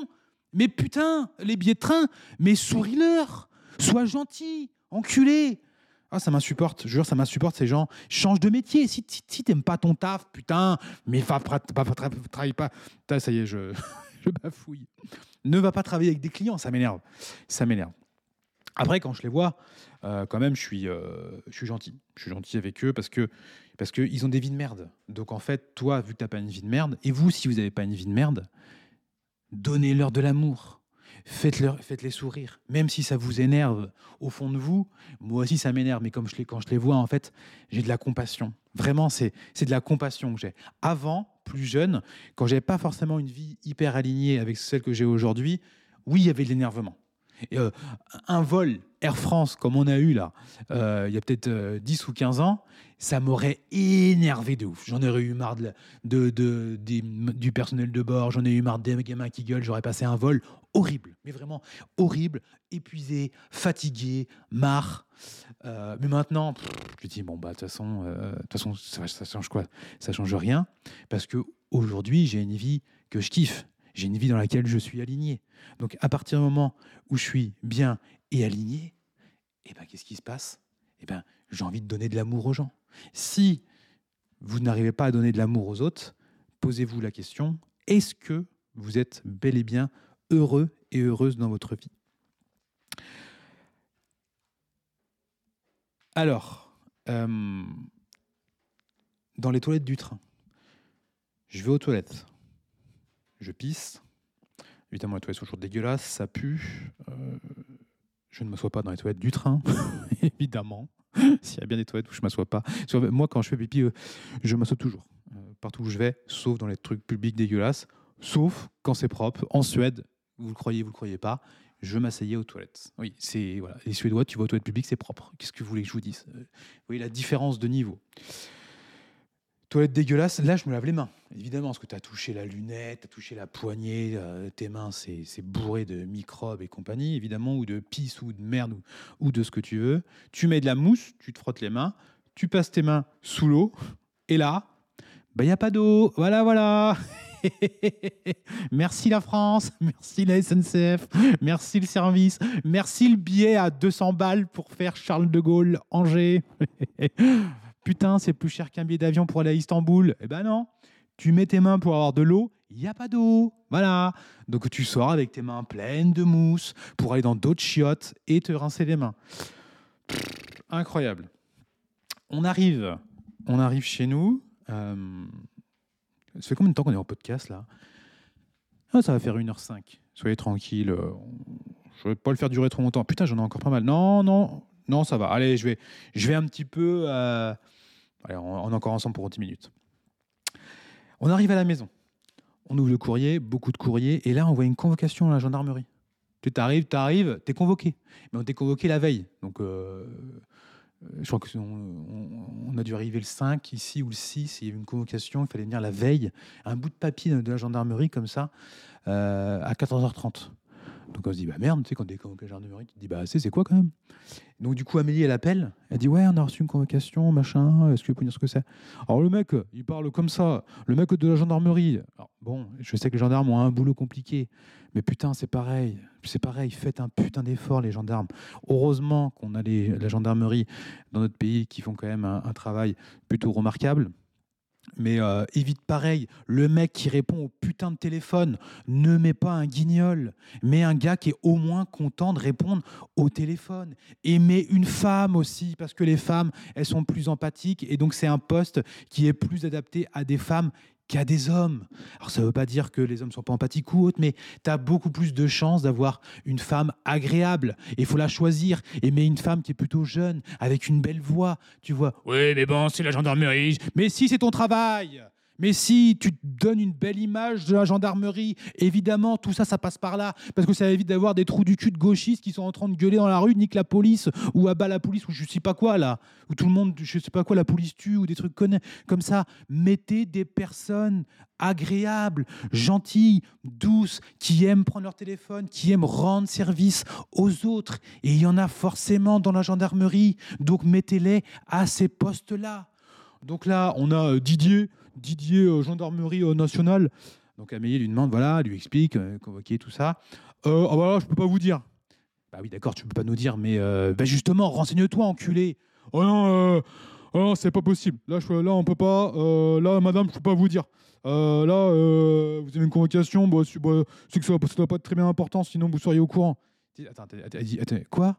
Speaker 1: mais putain, les billets de train, mais souris-leur. Sois gentil, enculé. Ah, ça m'insupporte, jure, ça m'insupporte ces gens. Change de métier. Si, t'aimes pas ton taf, putain, mais va travaille pas. Ça y est, je, bafouille. Ne va pas travailler avec des clients, ça m'énerve. Ça m'énerve. Après, quand je les vois, euh, quand même, je suis, euh, gentil. Je suis gentil avec eux parce que parce qu'ils ont des vies de merde. Donc en fait, toi, vu que t'as pas une vie de merde, et vous, si vous n'avez pas une vie de merde, donnez-leur de l'amour. Faites-les sourire, même si ça vous énerve au fond de vous. Moi aussi, ça m'énerve, mais quand je les vois, en fait, j'ai de la compassion. Vraiment, c'est, de la compassion que j'ai. Avant, plus jeune, quand j'avais pas forcément une vie hyper alignée avec celle que j'ai aujourd'hui, oui, il y avait de l'énervement. Euh, un vol Air France comme on a eu là, euh, il y a peut-être euh, 10 ou 15 ans, ça m'aurait énervé de ouf. J'en aurais eu marre de, du personnel de bord, j'en ai eu marre des gamins qui gueulent, j'aurais passé un vol horrible, mais vraiment horrible, épuisé, fatigué, marre. Euh, mais maintenant, pff, je dis, bon, bah, de toute façon, euh, façon ça, ça change quoi? Ça change rien, parce que aujourd'hui j'ai une vie que je kiffe. J'ai une vie dans laquelle je suis aligné. Donc, à partir du moment où je suis bien et aligné, eh ben, qu'est-ce qui se passe? Eh ben, j'ai envie de donner de l'amour aux gens. Si vous n'arrivez pas à donner de l'amour aux autres, posez-vous la question est-ce que vous êtes bel et bien heureux et heureuse dans votre vie Alors, euh, dans les toilettes du train, je vais aux toilettes, je pisse. Évidemment, les toilettes sont toujours dégueulasses, ça pue. Euh, je ne m'assois pas dans les toilettes du train, évidemment. S'il y a bien des toilettes où je ne m'assois pas. Moi, quand je fais pipi, euh, je m'assois toujours. Partout où je vais, sauf dans les trucs publics dégueulasses, sauf quand c'est propre. En Suède, vous le croyez, vous le croyez pas, je m'asseyais aux toilettes. Oui, c'est voilà, les Suédois, tu vas aux toilettes publiques, c'est propre. Qu'est-ce que vous voulez que je vous dise? Vous voyez la différence de niveau. Toilette dégueulasse, là je me lave les mains, évidemment, parce que tu as touché la lunette, tu as touché la poignée, euh, tes mains c'est bourré de microbes et compagnie, évidemment, ou de pisse ou de merde ou, ou de ce que tu veux. Tu mets de la mousse, tu te frottes les mains, tu passes tes mains sous l'eau, et là, il n'y a pas d'eau, voilà, voilà. merci la France, merci la SNCF, merci le service, merci le billet à 200 balles pour faire Charles de Gaulle, Angers. Putain, c'est plus cher qu'un billet d'avion pour aller à Istanbul. Eh ben non, tu mets tes mains pour avoir de l'eau, il n'y a pas d'eau. Voilà. Donc tu sors avec tes mains pleines de mousse pour aller dans d'autres chiottes et te rincer les mains. Incroyable. On arrive, on arrive chez nous. Euh, ça fait combien de temps qu'on est en podcast là? Ah, Ça va faire 1h05. Soyez tranquille. euh, je vais pas le faire durer trop longtemps. Putain, j'en ai encore pas mal. Non, non, non, ça va. Allez, je vais, je vais un petit peu. euh, Allez, on, est encore ensemble pour 10 minutes. On arrive à la maison. On ouvre le courrier, beaucoup de courriers, et là, on voit une convocation à la gendarmerie. Tu t'arrives, tu arrives, t'es convoqué. Mais on t'est convoqué la veille. Donc, euh, je crois qu'on on, a dû arriver le 5 ici ou le 6. Il y a eu une convocation, il fallait venir la veille. Un bout de papier de la gendarmerie comme ça, euh, à 14h30. Donc on se dit, bah merde, tu sais, quand à la gendarmerie, tu te dis, bah c'est c'est quoi quand même? Donc du coup, Amélie, elle appelle, elle dit, ouais, on a reçu une convocation, machin, est-ce que vous pouvez dire ce que c'est? Alors le mec, il parle comme ça, le mec de la gendarmerie. Alors, bon, je sais que les gendarmes ont un boulot compliqué, mais putain, c'est pareil, c'est pareil, faites un putain d'effort, les gendarmes. Heureusement qu'on a les, la gendarmerie dans notre pays qui font quand même un travail plutôt remarquable. Mais euh, évite pareil, le mec qui répond au putain de téléphone, ne met pas un guignol, mais un gars qui est au moins content de répondre au téléphone. Et mets une femme aussi, parce que les femmes, elles sont plus empathiques, et donc c'est un poste qui est plus adapté à des femmes qu'à des hommes. Alors ça ne veut pas dire que les hommes ne sont pas empathiques ou autres, mais tu as beaucoup plus de chances d'avoir une femme agréable. Et il faut la choisir. Et mais une femme qui est plutôt jeune, avec une belle voix, tu vois. Oui, mais bon, c'est la gendarmerie. Mais si, c'est ton travail. Mais si tu donnes une belle image de la gendarmerie, évidemment, tout ça, ça passe par là. Parce que ça évite d'avoir des trous du cul de gauchistes qui sont en train de gueuler dans la rue, nique la police, ou abat la police, ou je sais pas quoi, là. Ou tout le monde, je sais pas quoi, la police tue, ou des trucs comme ça. Mettez des personnes agréables, gentilles, douces, qui aiment prendre leur téléphone, qui aiment rendre service aux autres. Et il y en a forcément dans la gendarmerie. Donc mettez-les à ces postes-là. Donc là, on a euh, Didier, Didier euh, gendarmerie euh, nationale. Donc Amélie lui demande, voilà, lui explique, euh, convoquer tout ça. Ah bah là, je peux pas vous dire. Bah oui, d'accord, tu peux pas nous dire, mais euh, bah justement, renseigne-toi, enculé. Oh non, euh, oh non, c'est pas possible. Là, je, là, on peut pas. Là, madame, je peux pas vous dire. Là, vous avez une convocation, bah, bah, c'est que ça, ça doit pas être très bien important, sinon vous seriez au courant. Attends, attends, quoi?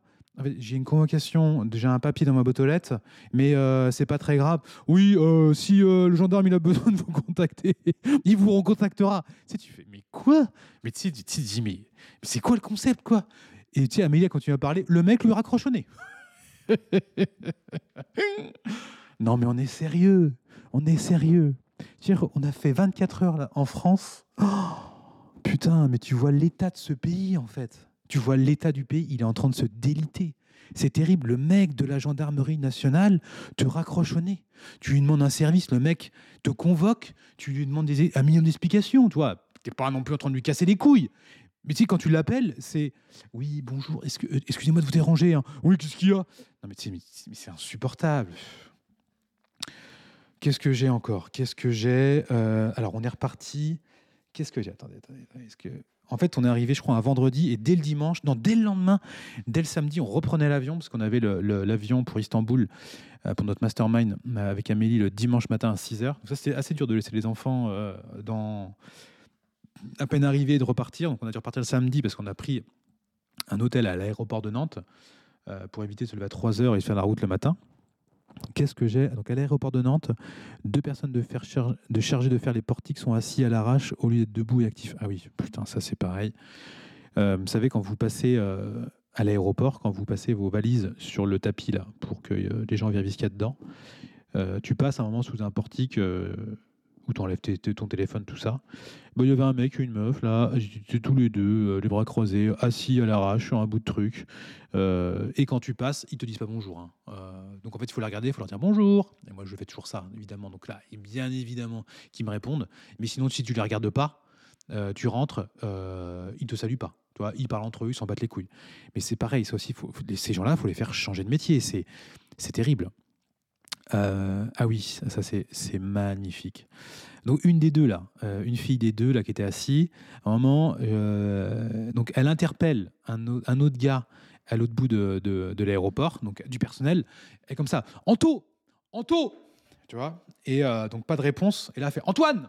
Speaker 1: J'ai une convocation, j'ai un papier dans ma boîte aux lettres, mais euh, c'est pas très grave. Oui, euh, si euh, le gendarme il a besoin de vous contacter, il vous recontactera. Tu sais, tu fais, mais quoi? Mais tu sais, tu dis, mais, c'est quoi le concept, quoi? Et tu sais, Amélie, tu vas parler, le mec lui raccroche au nez. non, mais on est sérieux. On est sérieux. On a fait 24 heures là, en France. Oh, putain, mais tu vois l'état de ce pays, en fait. Tu vois l'état du pays, il est en train de se déliter. C'est terrible. Le mec de la gendarmerie nationale te raccroche au nez. Tu lui demandes un service, le mec te convoque, tu lui demandes des, un million d'explications. Tu vois, t'es pas non plus en train de lui casser les couilles. Mais tu sais, quand tu l'appelles, c'est oui, bonjour, euh, excusez-moi de vous déranger. hein. Oui, qu'est-ce qu'il y a? Non, mais tu sais, mais, mais c'est insupportable. Qu'est-ce que j'ai encore? Qu'est-ce que j'ai Euh, Alors, on est reparti. Qu'est-ce que j'ai? Attendez, attendez. attendez, est-ce que... En fait, on est arrivé, je crois, un vendredi, et dès le dimanche, non, dès le lendemain, dès le samedi, on reprenait l'avion, parce qu'on avait l'avion pour Istanbul, euh, pour notre mastermind, euh, avec Amélie, le dimanche matin à 6h. Donc ça, c'était assez dur de laisser les enfants euh, à peine arrivés et de repartir. Donc, on a dû repartir le samedi, parce qu'on a pris un hôtel à l'aéroport de Nantes, pour éviter de se lever à 3h et de faire la route le matin. Qu'est-ce que j'ai? Donc à l'aéroport de Nantes, deux personnes de, faire de chargées de faire les portiques sont assis à l'arrache au lieu d'être debout et actifs. Ah oui, putain, ça c'est pareil. Euh, vous savez, quand vous passez euh, à l'aéroport, quand vous passez vos valises sur le tapis là, pour que euh, les gens vérifient ce qu'il y a dedans, tu passes un moment sous un portique où tu enlèves ton téléphone, tout ça. Il y avait un mec une meuf là, tous les deux, euh, les bras croisés, assis à l'arrache sur un bout de truc. Euh, et quand tu passes, ils te disent pas bonjour. hein. Euh, donc en fait, il faut les regarder, il faut leur dire bonjour. Et moi, je fais toujours ça, évidemment. Donc là, bien évidemment qu'ils me répondent. Mais sinon, si tu les regardes pas, tu rentres, ils te saluent pas. Tu vois, ils parlent entre eux, ils s'en battent les couilles. Mais c'est pareil, ça aussi, ces gens-là, il faut les faire changer de métier. C'est terrible. Euh, ah oui, ça, c'est, magnifique. Donc une des deux là, euh, une fille des deux là qui était assise, à un moment, euh, donc elle interpelle un, au- un autre gars à l'autre bout de, de- l'aéroport, donc du personnel, et comme ça, Anto, Anto, tu vois, et donc pas de réponse, et là elle fait Antoine.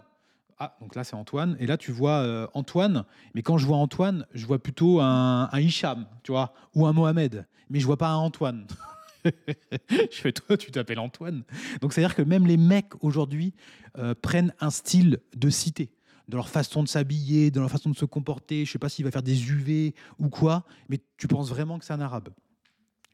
Speaker 1: Ah, donc là c'est Antoine, et là tu vois Antoine, mais quand je vois Antoine, je vois plutôt un, un Hicham, tu vois, ou un Mohamed, mais je vois pas un Antoine. je fais toi, tu t'appelles Antoine. Donc c'est à dire que même les mecs aujourd'hui euh, prennent un style de cité. dans leur façon de s'habiller, dans leur façon de se comporter. Je sais pas s'il va faire des UV ou quoi, mais tu penses vraiment que c'est un arabe.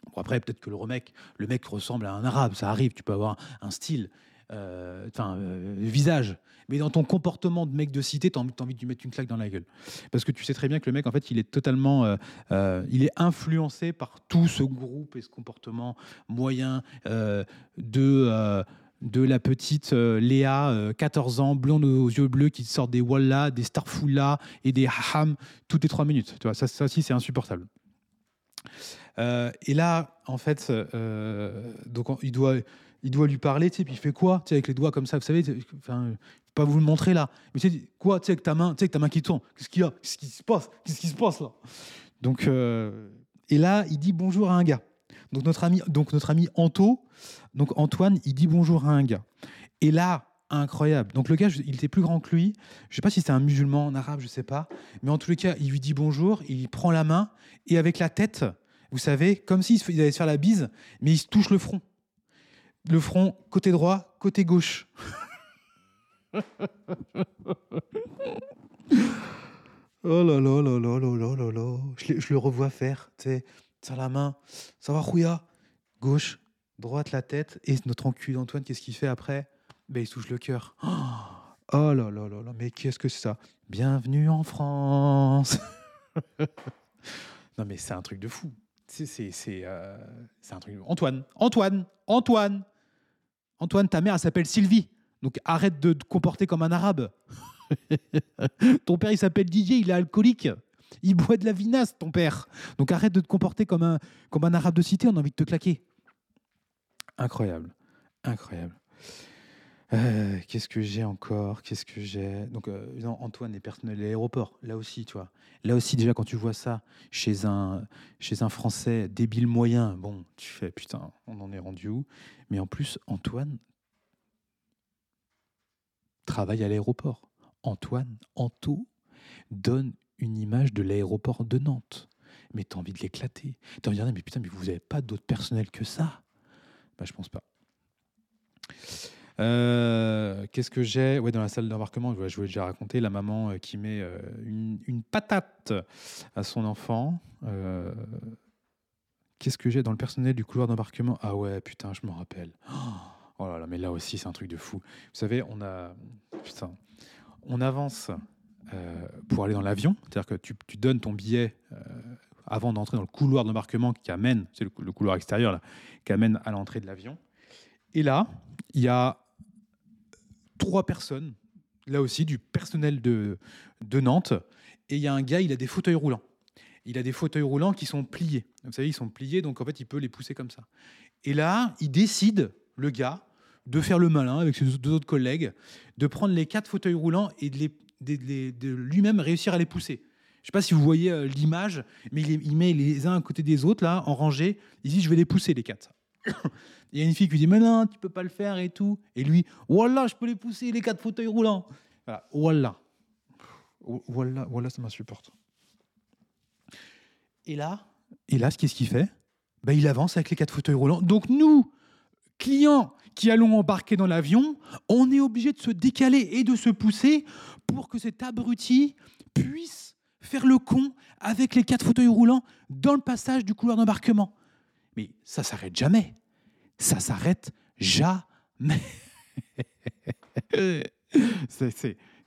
Speaker 1: Bon, après, peut-être que le mec, le mec ressemble à un arabe, ça arrive, tu peux avoir un style, enfin, euh, visage. Mais dans ton comportement de mec de cité, tu as, envie de lui mettre une claque dans la gueule. Parce que tu sais très bien que le mec, en fait, il est totalement. Euh, euh, il est influencé par tout ce groupe et ce comportement moyen euh, de. de la petite Léa, 14 ans, blonde aux yeux bleus, qui sort des Wallah, des Starfoula et des Haham toutes les trois minutes. Tu vois, ça, ça aussi, c'est insupportable. et là, en fait, donc, il doit, il doit lui parler, tu sais, puis il fait quoi, tu sais, avec les doigts comme ça, vous savez, enfin, pas vous le montrer là, mais tu sais, quoi, tu sais, avec ta main, tu sais, avec ta main qui tourne, qu'est-ce qu'il y a, qu'est-ce qui se passe, qu'est-ce qui se passe là? Donc, euh, et là, il dit bonjour à un gars. Donc notre ami, donc notre ami Anto, donc Antoine, il dit bonjour à un gars. Et là, incroyable. Donc le gars, il était plus grand que lui. Je sais pas si c'était un musulman, un arabe, je sais pas. Mais en tous les cas, il lui dit bonjour, il prend la main et avec la tête, vous savez, comme s'il allait se faire la bise, mais il se touche le front le front côté droit, côté gauche. oh là là là là là là là je, je, le revois faire, tu sais, la main, ça va rouilla, gauche, droite la tête, et notre enculé d'Antoine, qu'est-ce qu'il fait après? Ben, Il touche le cœur. Oh, oh là là là là, mais qu'est-ce que c'est ça? Bienvenue en France Non mais c'est un truc de fou. C'est, c'est, c'est, euh, c'est un truc. Antoine, Antoine, Antoine, Antoine, ta mère, elle s'appelle Sylvie. Donc arrête de te comporter comme un arabe. ton père, il s'appelle Didier, il est alcoolique. Il boit de la vinasse, ton père. Donc arrête de te comporter comme un, comme un arabe de cité, on a envie de te claquer. Incroyable. Incroyable. Euh, qu'est-ce que j'ai encore? Qu'est-ce que j'ai? Donc, euh, Antoine est personnel de l'aéroport. Là aussi, tu vois. Là aussi, déjà, quand tu vois ça chez un, chez un Français débile moyen, bon, tu fais putain, on en est rendu où? Mais en plus, Antoine travaille à l'aéroport. Antoine, Anto, donne une image de l'aéroport de Nantes. Mais t'as envie de l'éclater. T'as envie de dire, mais putain, mais vous n'avez pas d'autre personnel que ça? Bah, je pense pas. Euh, qu'est-ce que j'ai? Ouais, Dans la salle d'embarquement, je vous l'ai déjà raconté, la maman euh, qui met euh, une, patate à son enfant. Qu'est-ce que j'ai dans le personnel du couloir d'embarquement? Ah ouais, putain, je me rappelle. Oh mais là aussi, c'est un truc de fou. Vous savez, on a. Putain. On avance pour aller dans l'avion. C'est-à-dire que tu, donnes ton billet avant d'entrer dans le couloir d'embarquement qui amène, c'est le, couloir extérieur qui amène à l'entrée de l'avion. Et là, il y a trois personnes, là aussi du personnel de, de Nantes, et il y a un gars, il a des fauteuils roulants. Il a des fauteuils roulants qui sont pliés. Vous savez, ils sont pliés, donc en fait, il peut les pousser comme ça. Et là, il décide, le gars, de faire le malin avec ses deux autres collègues, de prendre les quatre fauteuils roulants et de, les, de, lui-même réussir à les pousser. Je ne sais pas si vous voyez euh, l'image, mais il, il, met les uns à côté des autres, là, en rangée. Il dit, je vais les pousser, les quatre. Il y a une fille qui lui dit Mais non, tu peux pas le faire et tout. Et lui Voilà, je peux les pousser, les quatre fauteuils roulants. Voilà. Voilà, voilà, ça m'insupporte. Et là, et là, qu'est-ce qu'il fait? Ben, Il avance avec les quatre fauteuils roulants. Donc nous, clients qui allons embarquer dans l'avion, on est obligé de se décaler et de se pousser pour que cet abruti puisse faire le con avec les quatre fauteuils roulants dans le passage du couloir d'embarquement. Mais ça s'arrête jamais. Ça s'arrête jamais.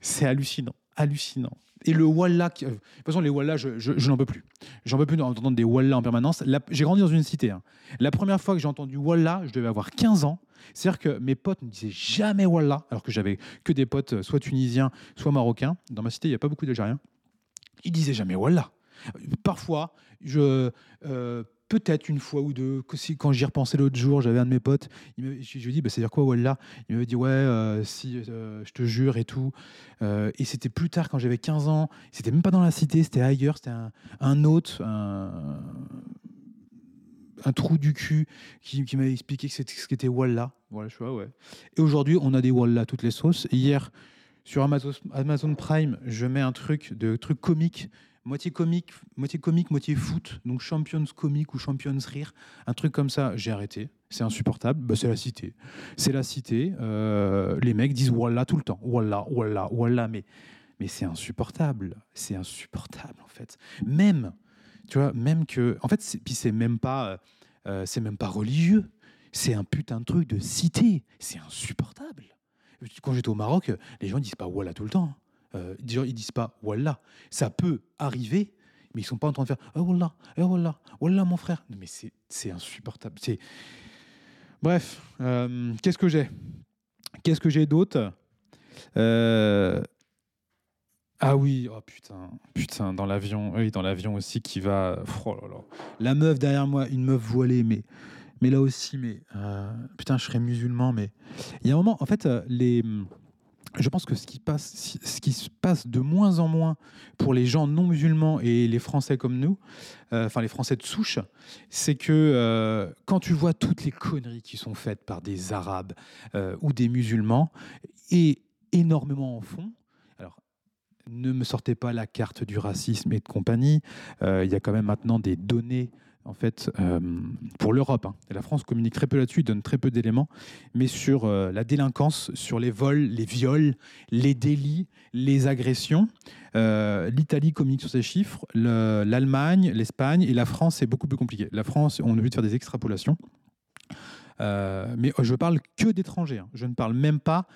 Speaker 1: c'est hallucinant, hallucinant. Et le Wallah, de toute façon, les Wallah, je, n'en peux plus. J'en peux plus d'entendre des Wallah en permanence. J'ai grandi dans une cité. Hein. La première fois que j'ai entendu Wallah, je devais avoir 15 ans. C'est-à-dire que mes potes ne disaient jamais Wallah, alors que j'avais que des potes soit tunisiens, soit marocains. Dans ma cité, il n'y a pas beaucoup d'Algériens. Ils disaient jamais Wallah. Parfois, je, euh, peut-être une fois ou deux, quand j'y repensais l'autre jour, j'avais un de mes potes, il me, je, lui ai dit, bah, c'est-à-dire quoi, Wallah? Il me dit, ouais, euh, si, euh, je te jure et tout. Euh, et c'était plus tard, quand j'avais 15 ans, c'était même pas dans la cité, c'était ailleurs, c'était un, un autre, un, un, trou du cul qui, qui m'avait expliqué que ce qu'était Wallah. Voilà, je vois, ouais. Et aujourd'hui, on a des Wallah toutes les sauces. hier, sur Amazon, Amazon Prime, je mets un truc de truc comique moitié comique, moitié comique, moitié foot, donc Champions comique ou Champions rire, un truc comme ça, j'ai arrêté. C'est insupportable. Bah, c'est la cité. C'est la cité. Euh, les mecs disent voilà tout le temps. Voilà, voilà, voilà. Mais mais c'est insupportable. C'est insupportable, en fait. Même, tu vois, même que. En fait, puis c'est même pas. Euh, c'est même pas religieux. C'est un putain de truc de cité. C'est insupportable. Quand j'étais au Maroc, les gens disent pas voilà tout le temps. Euh, ils disent pas voilà. Ça peut arriver, mais ils sont pas en train de faire oh voilà, oh voilà, voilà mon frère. Mais c'est insupportable. C'est bref. Euh, qu'est-ce que j'ai? Qu'est-ce que j'ai d'autre? Euh, Ah oui, oh putain, putain, dans l'avion, oui, dans l'avion aussi qui va. Oh. La meuf derrière moi, une meuf voilée, mais mais là aussi, mais putain, je serais musulman, mais il y a un moment, en fait, les, je pense que ce qui, se passe de moins en moins pour les gens non musulmans et les Français comme nous, euh, enfin les Français de souche, c'est que quand tu vois toutes les conneries qui sont faites par des Arabes ou des musulmans, et énormément en fond, alors ne me sortez pas la carte du racisme et de compagnie, il y a quand même maintenant des données en fait, euh, pour l'Europe. Hein. La France communique très peu là-dessus, donne très peu d'éléments, mais sur euh, la délinquance, sur les vols, les viols, les délits, les agressions. Euh, L'Italie communique sur ces chiffres, l'Allemagne, l'Espagne et la France, c'est beaucoup plus compliqué. La France, on a vu de faire des extrapolations. mais je parle que d'étrangers. Hein. Je ne parle même pas,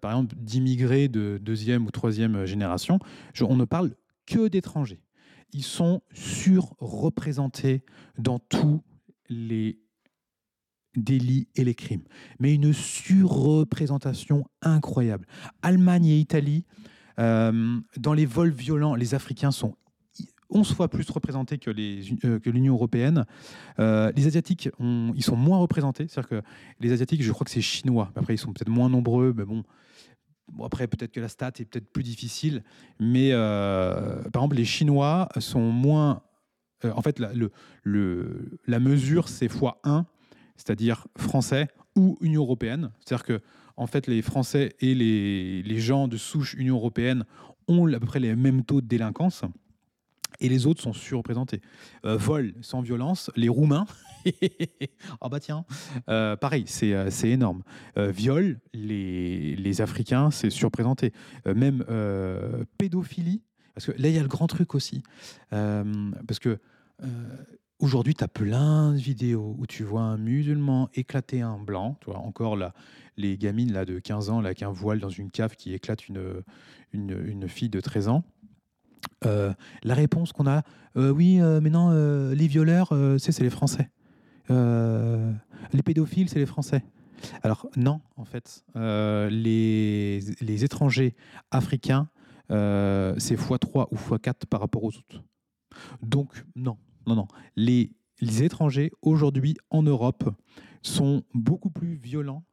Speaker 1: par exemple, d'immigrés de deuxième ou troisième génération. on ne parle que d'étrangers ils sont surreprésentés dans tous les délits et les crimes. Mais une surreprésentation incroyable. Allemagne et Italie, euh, dans les vols violents, les Africains sont 11 fois plus représentés que, euh, l'Union européenne. Euh, les Asiatiques, ils sont moins représentés. C'est-à-dire que les Asiatiques, je crois que c'est chinois. Après, ils sont peut-être moins nombreux, mais bon, Bon, après, peut-être que la stat est peut-être plus difficile, mais euh, par exemple, les Chinois sont moins. Euh, en fait, la, mesure, c'est x1, c'est-à-dire français ou Union européenne. C'est-à-dire que, en fait, les Français et les gens de souche Union européenne ont à peu près les mêmes taux de délinquance et les autres sont surreprésentés. Euh, vol sans violence, les Roumains, oh bah tiens, euh, pareil, c'est, euh, c'est énorme. viol, les, les Africains, c'est surreprésenté. même pédophilie, parce que là, il y a le grand truc aussi. parce que aujourd'hui, tu as plein de vidéos où tu vois un musulman éclater un blanc. Tu vois, encore là, les gamines là, de 15 ans avec un voile dans une cave qui éclate une, une fille de 13 ans. Euh, la réponse qu'on a, euh, oui, euh, mais non, les violeurs, c'est les Français. les pédophiles, c'est les Français. Alors non, en fait, les, les, étrangers africains, c'est x3 ou x4 par rapport aux autres. Donc non, non, non. Les, les étrangers, aujourd'hui, en Europe, sont beaucoup plus violents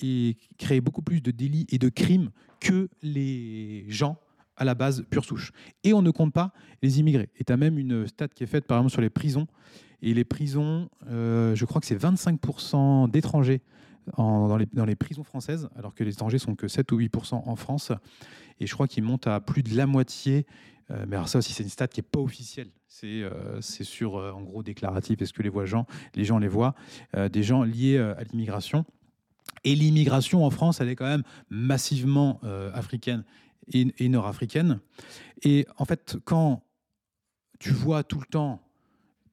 Speaker 1: et créent beaucoup plus de délits et de crimes que les gens à la base pure souche. Et on ne compte pas les immigrés. Et tu as même une stat qui est faite par exemple sur les prisons. Et les prisons, euh, je crois que c'est 25% d'étrangers dans, les, dans, les, prisons françaises, alors que les étrangers sont que 7 ou 8% en France. Et je crois qu'ils montent à plus de la moitié. Euh, mais alors ça aussi, c'est une stat qui n'est pas officielle. C'est euh, sur, en gros, déclaratif. Est-ce que les, voit gens, les gens les voient Des gens liés à l'immigration. Et l'immigration en France, elle est quand même massivement africaine et, nord-africaine. Et en fait, quand tu vois tout le temps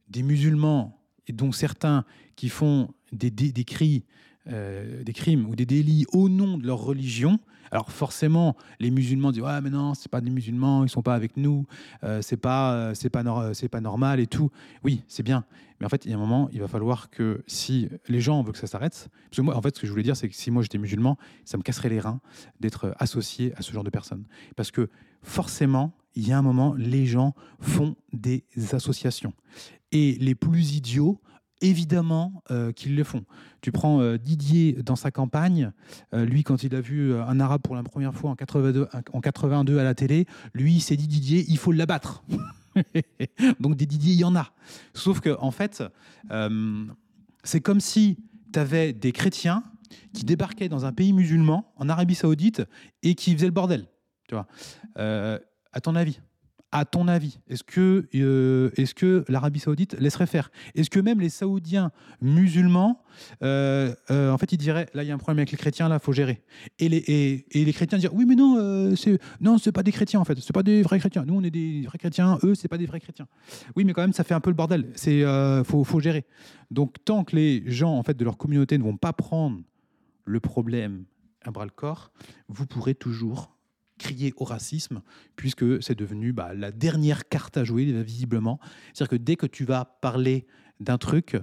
Speaker 1: des musulmans, et dont certains qui font des, des, cris, euh, des crimes ou des délits au nom de leur religion, alors forcément, les musulmans disent ouais mais non, c'est pas des musulmans, ils sont pas avec nous, euh, c'est pas euh, c'est pas c'est pas normal et tout. Oui, c'est bien, mais en fait, il y a un moment, il va falloir que si les gens veulent que ça s'arrête, parce que moi, en fait, ce que je voulais dire, c'est que si moi j'étais musulman, ça me casserait les reins d'être associé à ce genre de personnes, parce que forcément, il y a un moment, les gens font des associations et les plus idiots évidemment euh, qu'ils le font. Tu prends euh, Didier dans sa campagne, euh, lui quand il a vu un arabe pour la première fois en 82, en 82 à la télé, lui il s'est dit Didier, il faut l'abattre. Donc des Didier, il y en a. Sauf que en fait, c'est comme si tu avais des chrétiens qui débarquaient dans un pays musulman, en Arabie Saoudite, et qui faisaient le bordel. Tu vois. à ton avis, À ton avis, est-ce que, euh, que l'Arabie Saoudite laisserait faire? Est-ce que même les Saoudiens musulmans, euh, euh, en fait, ils diraient là, il y a un problème avec les chrétiens, là, il faut gérer. Et les, chrétiens diraient oui, mais non, c'est non, c'est pas des chrétiens en fait, c'est pas des vrais chrétiens. Nous, on est des vrais chrétiens, eux, c'est pas des vrais chrétiens. Oui, mais quand même, ça fait un peu le bordel. C'est faut, faut gérer. Donc, tant que les gens en fait de leur communauté ne vont pas prendre le problème à bras le corps, vous pourrez toujours crier au racisme, puisque c'est devenu bah, la dernière carte à jouer, visiblement. C'est-à-dire que dès que tu vas parler d'un truc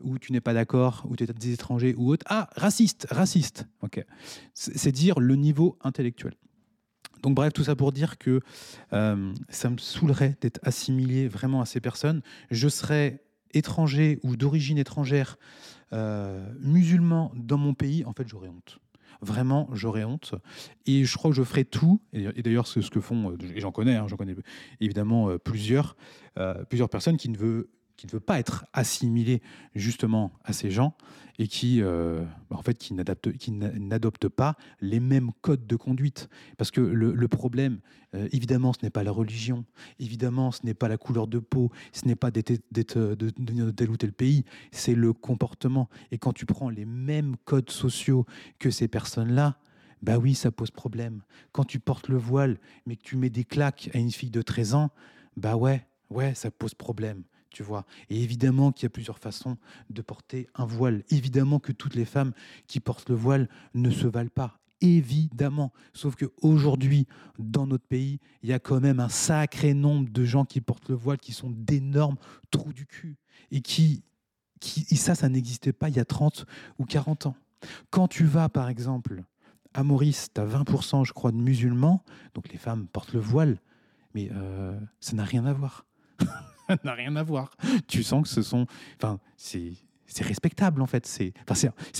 Speaker 1: où tu n'es pas d'accord, où tu es des étrangers ou autre, ah, raciste, raciste. C'est dire le niveau intellectuel. Donc bref, tout ça pour dire que euh, ça me saoulerait d'être assimilé vraiment à ces personnes. Je serais étranger ou d'origine étrangère, euh, musulman dans mon pays, en fait, j'aurais honte. Vraiment, j'aurais honte. Et je crois que je ferai tout. Et d'ailleurs, c'est ce que font, euh, et j'en connais, hein, j'en connais évidemment euh, plusieurs, euh, plusieurs personnes qui ne veulent qui ne veut pas être assimilé justement à ces gens et qui, euh, en fait, qui n'adoptent pas les mêmes codes de conduite. Parce que le, problème, euh, évidemment, ce n'est pas la religion, évidemment, ce n'est pas la couleur de peau, ce n'est pas d'être de tel ou tel pays, c'est le comportement. Et quand tu prends les mêmes codes sociaux que ces personnes-là, bah oui, ça pose problème. Quand tu portes le voile, mais que tu mets des claques à une fille de 13 ans, bah ouais, ouais, ça pose problème tu vois. Et évidemment qu'il y a plusieurs façons de porter un voile. Évidemment que toutes les femmes qui portent le voile ne se valent pas. Évidemment. Sauf qu'aujourd'hui, dans notre pays, il y a quand même un sacré nombre de gens qui portent le voile qui sont d'énormes trous du cul. Et qui, qui et ça, ça n'existait pas il y a 30 ou 40 ans. Quand tu vas, par exemple, à Maurice, tu as 20%, je crois, de musulmans, donc les femmes portent le voile, mais euh, ça n'a rien à voir. n'a rien à voir. Tu sens que ce sont. Enfin, c'est respectable en fait. C'est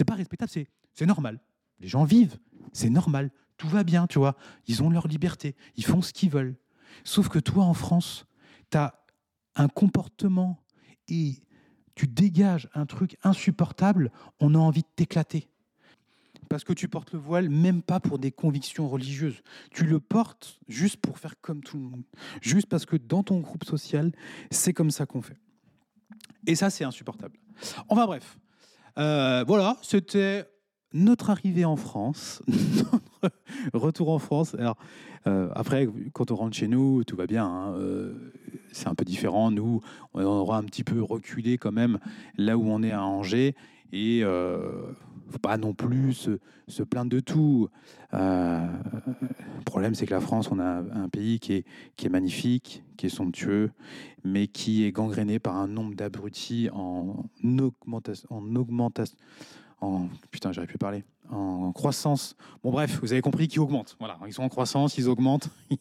Speaker 1: pas respectable, c'est normal. Les gens vivent, c'est normal. Tout va bien, tu vois. Ils ont leur liberté, ils font ce qu'ils veulent. Sauf que toi, en France, tu as un comportement et tu dégages un truc insupportable, on a envie de t'éclater parce que tu portes le voile, même pas pour des convictions religieuses. Tu le portes juste pour faire comme tout le monde. Juste parce que dans ton groupe social, c'est comme ça qu'on fait. Et ça, c'est insupportable. Enfin bref, euh, voilà, c'était notre arrivée en France, notre retour en France. Alors, euh, après, quand on rentre chez nous, tout va bien. Hein, euh, c'est un peu différent. Nous, on aura un petit peu reculé quand même là où on est à Angers. Et faut pas non plus se, se plaindre de tout. Euh, le problème, c'est que la France, on a un pays qui est, qui est magnifique, qui est somptueux, mais qui est gangréné par un nombre d'abrutis en augmentation, en augmentation, en putain, j'aurais pu parler, en croissance. Bon, bref, vous avez compris qu'ils augmentent. Voilà, ils sont en croissance, ils augmentent.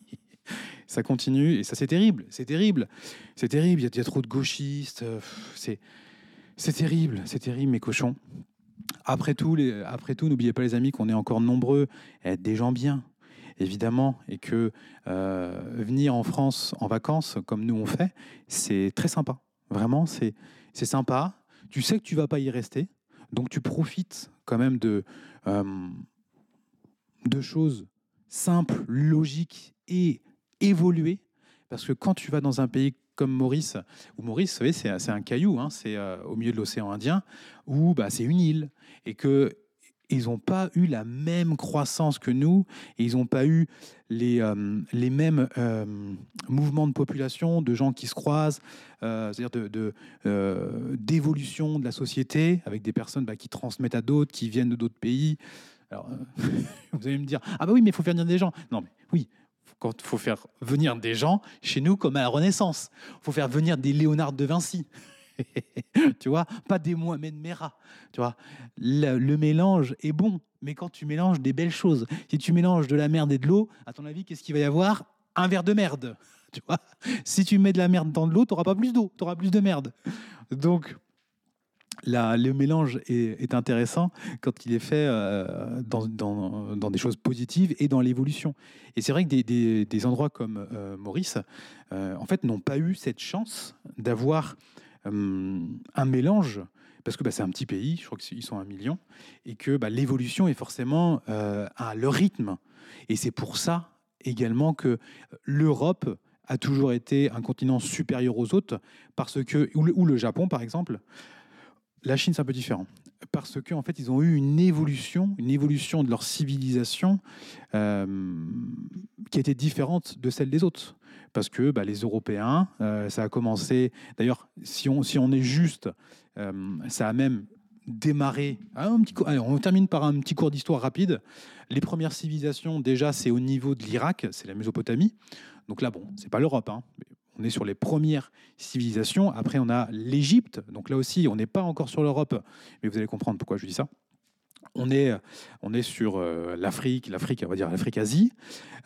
Speaker 1: ça continue et ça, c'est terrible. C'est terrible. C'est terrible. Il y, y a trop de gauchistes. Euh, c'est terrible, c'est terrible, mes cochons. Après tout, n'oubliez pas les amis qu'on est encore nombreux à être des gens bien, évidemment, et que euh, venir en France en vacances, comme nous on fait, c'est très sympa. Vraiment, c'est c'est sympa. Tu sais que tu vas pas y rester, donc tu profites quand même de euh, de choses simples, logiques et évoluées, parce que quand tu vas dans un pays comme Maurice, ou Maurice, vous savez, c'est un caillou, hein, c'est euh, au milieu de l'océan Indien, où bah, c'est une île, et que ils n'ont pas eu la même croissance que nous, et ils n'ont pas eu les, euh, mêmes euh, mouvements de population, de gens qui se croisent, c'est-à-dire d'évolution de, de, la société, avec des personnes bah, qui transmettent à d'autres, qui viennent de d'autres pays. Alors, vous allez me dire, ah bah oui, mais il faut faire venir des gens. Non, mais oui, quand faut faire venir des gens chez nous comme à la Renaissance. Faut faire venir des Léonard de Vinci. tu vois, pas des Mohamed Merah. Tu vois, le, le, mélange est bon, mais quand tu mélanges des belles choses, si tu mélanges de la merde et de l'eau, à ton avis, qu'est-ce qu'il va y avoir? Un verre de merde. Tu vois, si tu mets de la merde dans de l'eau, tu n'auras pas plus d'eau, tu auras plus de merde. Donc, le mélange est, intéressant quand il est fait euh, dans, des choses positives et dans l'évolution. Et c'est vrai que des, endroits comme euh, Maurice, euh, en fait, n'ont pas eu cette chance d'avoir un mélange, parce que bah, c'est un petit pays, je crois qu'ils sont un million, et que bah, l'évolution est forcément à leur rythme. Et c'est pour ça également que l'Europe a toujours été un continent supérieur aux autres, parce que, ou le Japon par exemple, la Chine c'est un peu différent parce qu'en en fait, ils ont eu une évolution, une évolution de leur civilisation euh, qui était différente de celle des autres. Parce que bah, les Européens, euh, ça a commencé. D'ailleurs, si on, est juste, euh, ça a même démarré. Ah, un petit, on termine par un petit cours d'histoire rapide. Les premières civilisations, déjà, c'est au niveau de l'Irak, c'est la Mésopotamie. Donc là, bon, c'est pas l'Europe, hein, on est sur les premières civilisations. Après, on a l'Égypte. Donc là aussi, on n'est pas encore sur l'Europe, mais vous allez comprendre pourquoi je dis ça. On est, sur euh, l'Afrique, l'Afrique, on va dire l'Afrique-Asie.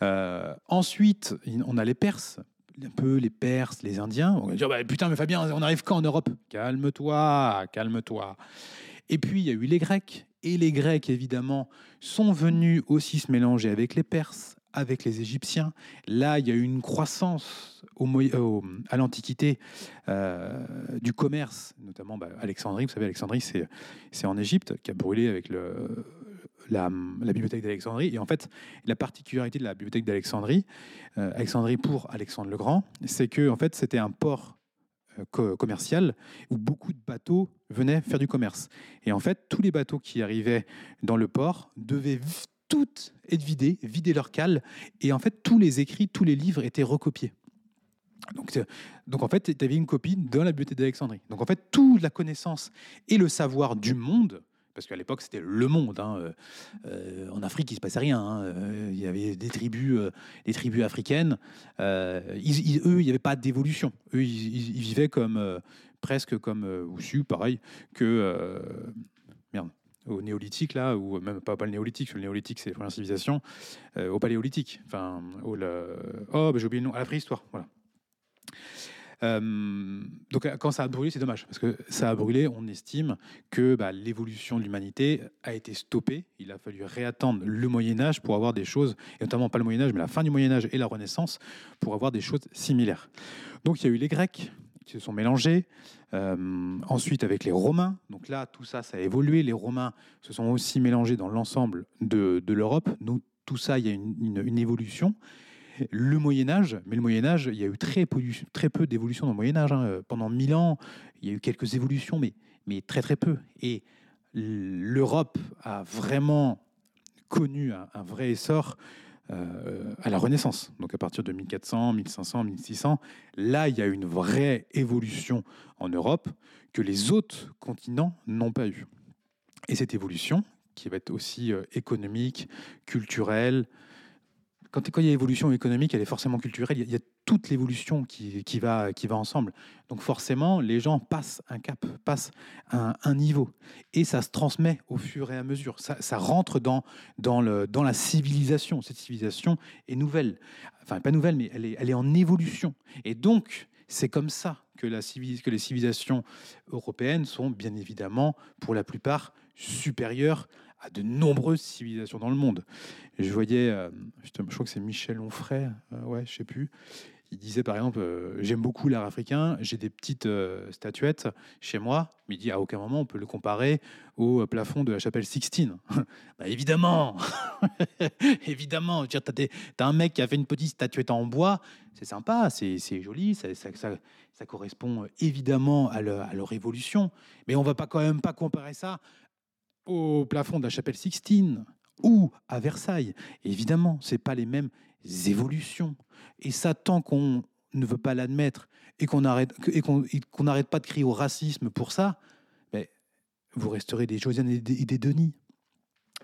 Speaker 1: Euh, ensuite, on a les Perses, un peu les Perses, les Indiens. On va dire, bah, putain, mais Fabien, on arrive quand en Europe? Calme-toi, calme-toi. Et puis, il y a eu les Grecs. Et les Grecs, évidemment, sont venus aussi se mélanger avec les Perses, avec les Égyptiens. Là, il y a eu une croissance euh, à l'Antiquité euh, du commerce, notamment bah, Alexandrie. Vous savez, Alexandrie, c'est en Égypte, qui a brûlé avec la, bibliothèque d'Alexandrie. Et en fait, la particularité de la bibliothèque d'Alexandrie, euh, Alexandrie pour Alexandre le Grand, c'est que en fait, c'était un port commercial où beaucoup de bateaux venaient faire du commerce. Et en fait, tous les bateaux qui arrivaient dans le port devaient toutes être vidées, vider leur cale, et en fait, tous les écrits, tous les livres étaient recopiés. Donc, donc en fait, tu avais une copie dans la bibliothèque d'Alexandrie. Donc en fait, toute la connaissance et le savoir du monde, parce qu'à l'époque c'était le monde. Hein, euh, euh, en Afrique, il se passait rien. Hein, euh, il y avait des tribus, des tribus africaines. eux, il n'y avait pas d'évolution. Eux, ils, vivaient comme presque comme ou pareil que merde au néolithique, là, ou même pas, pas le néolithique, le néolithique c'est la civilisation, euh, au paléolithique, enfin, oh, bah, j'ai oublié le nom, à la préhistoire, voilà. Euh, donc quand ça a brûlé, c'est dommage, parce que ça a brûlé, on estime que bah, l'évolution de l'humanité a été stoppée. Il a fallu réattendre le Moyen Âge pour avoir des choses, et notamment pas le Moyen Âge, mais la fin du Moyen Âge et la Renaissance, pour avoir des choses similaires. Donc il y a eu les Grecs, qui se sont mélangés. Euh, ensuite, avec les Romains. Donc là, tout ça, ça a évolué. Les Romains se sont aussi mélangés dans l'ensemble de, l'Europe. Donc tout ça, il y a une, évolution. Le Moyen Âge, mais le Moyen Âge, il y a eu très peu, d'évolution dans le Moyen Âge. Hein. Pendant mille ans, il y a eu quelques évolutions, mais, très très peu. Et l'Europe a vraiment connu un, vrai essor euh, à la Renaissance, donc à partir de 1400, 1500, 1600. Là, il y a une vraie évolution en Europe que les autres continents n'ont pas eu. Et cette évolution, qui va être aussi euh, économique, culturelle, quand, il y a évolution économique, elle est forcément culturelle. Il y a, toute l'évolution qui, va, ensemble. Donc forcément, les gens passent un cap, passent un, niveau. Et ça se transmet au fur et à mesure. Ça, rentre dans, la civilisation. Cette civilisation est nouvelle. Enfin, pas nouvelle, mais elle est, en évolution. Et donc, c'est comme ça que, que les civilisations européennes sont bien évidemment, pour la plupart, supérieures à de nombreuses civilisations dans le monde. je voyais, euh, je, crois que c'est Michel Onfray, euh, ouais, je sais plus. Il disait par exemple, euh, j'aime beaucoup l'art africain, j'ai des petites statuettes chez moi, mais il dit à aucun moment on peut le comparer au plafond de la chapelle Sixtine. bah, évidemment, évidemment. Tu as, un mec qui a fait une petite statuette en bois, c'est sympa, c'est joli, ça, correspond évidemment à, à, leur évolution, mais on va pas quand même pas comparer ça au plafond de la chapelle Sixtine ou à Versailles. Évidemment, ce pas les mêmes évolutions. Et ça, tant qu'on ne veut pas l'admettre et qu'on n'arrête pas de crier au racisme pour ça, ben, vous resterez des Josiane et des, Denis.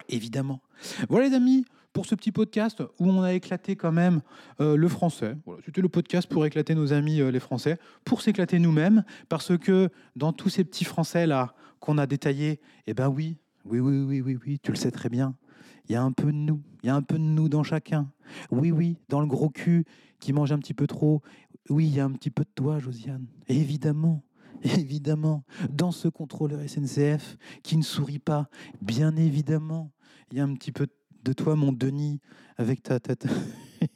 Speaker 1: Évidemment. Voilà les amis, pour ce petit podcast où on a éclaté quand même euh, le français. C'était le podcast pour éclater nos amis euh, les Français, pour s'éclater nous-mêmes, parce que dans tous ces petits Français là qu'on a détaillés, eh ben oui, oui, oui, oui, oui, oui, tu le sais très bien. Il y a un peu de nous. Il y a un peu de nous dans chacun. Oui, oui, dans le gros cul qui mange un petit peu trop. Oui, il y a un petit peu de toi, Josiane. évidemment, évidemment. Dans ce contrôleur SNCF qui ne sourit pas, bien évidemment. Il y a un petit peu de toi, mon Denis, avec ta tête.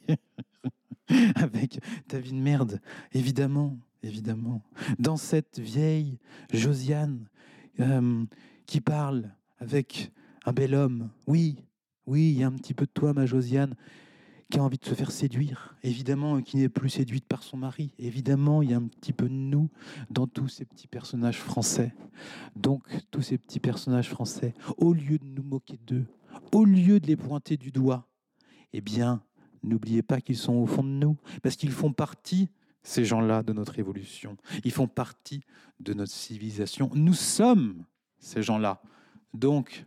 Speaker 1: avec ta vie de merde. Évidemment, évidemment. Dans cette vieille Josiane euh, qui parle avec un bel homme. Oui, oui, il y a un petit peu de toi, ma Josiane, qui a envie de se faire séduire, évidemment, qui n'est plus séduite par son mari. Évidemment, il y a un petit peu de nous dans tous ces petits personnages français. Donc, tous ces petits personnages français, au lieu de nous moquer d'eux, au lieu de les pointer du doigt, eh bien, n'oubliez pas qu'ils sont au fond de nous, parce qu'ils font partie, ces gens-là, de notre évolution. Ils font partie de notre civilisation. Nous sommes ces gens-là. Donc,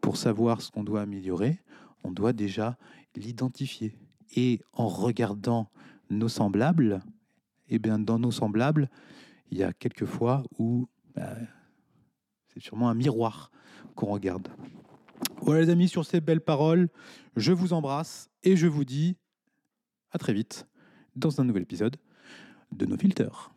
Speaker 1: pour savoir ce qu'on doit améliorer, on doit déjà l'identifier. Et en regardant nos semblables, eh bien, dans nos semblables, il y a quelques fois où bah, c'est sûrement un miroir qu'on regarde. Voilà les amis, sur ces belles paroles, je vous embrasse et je vous dis à très vite dans un nouvel épisode de nos filters.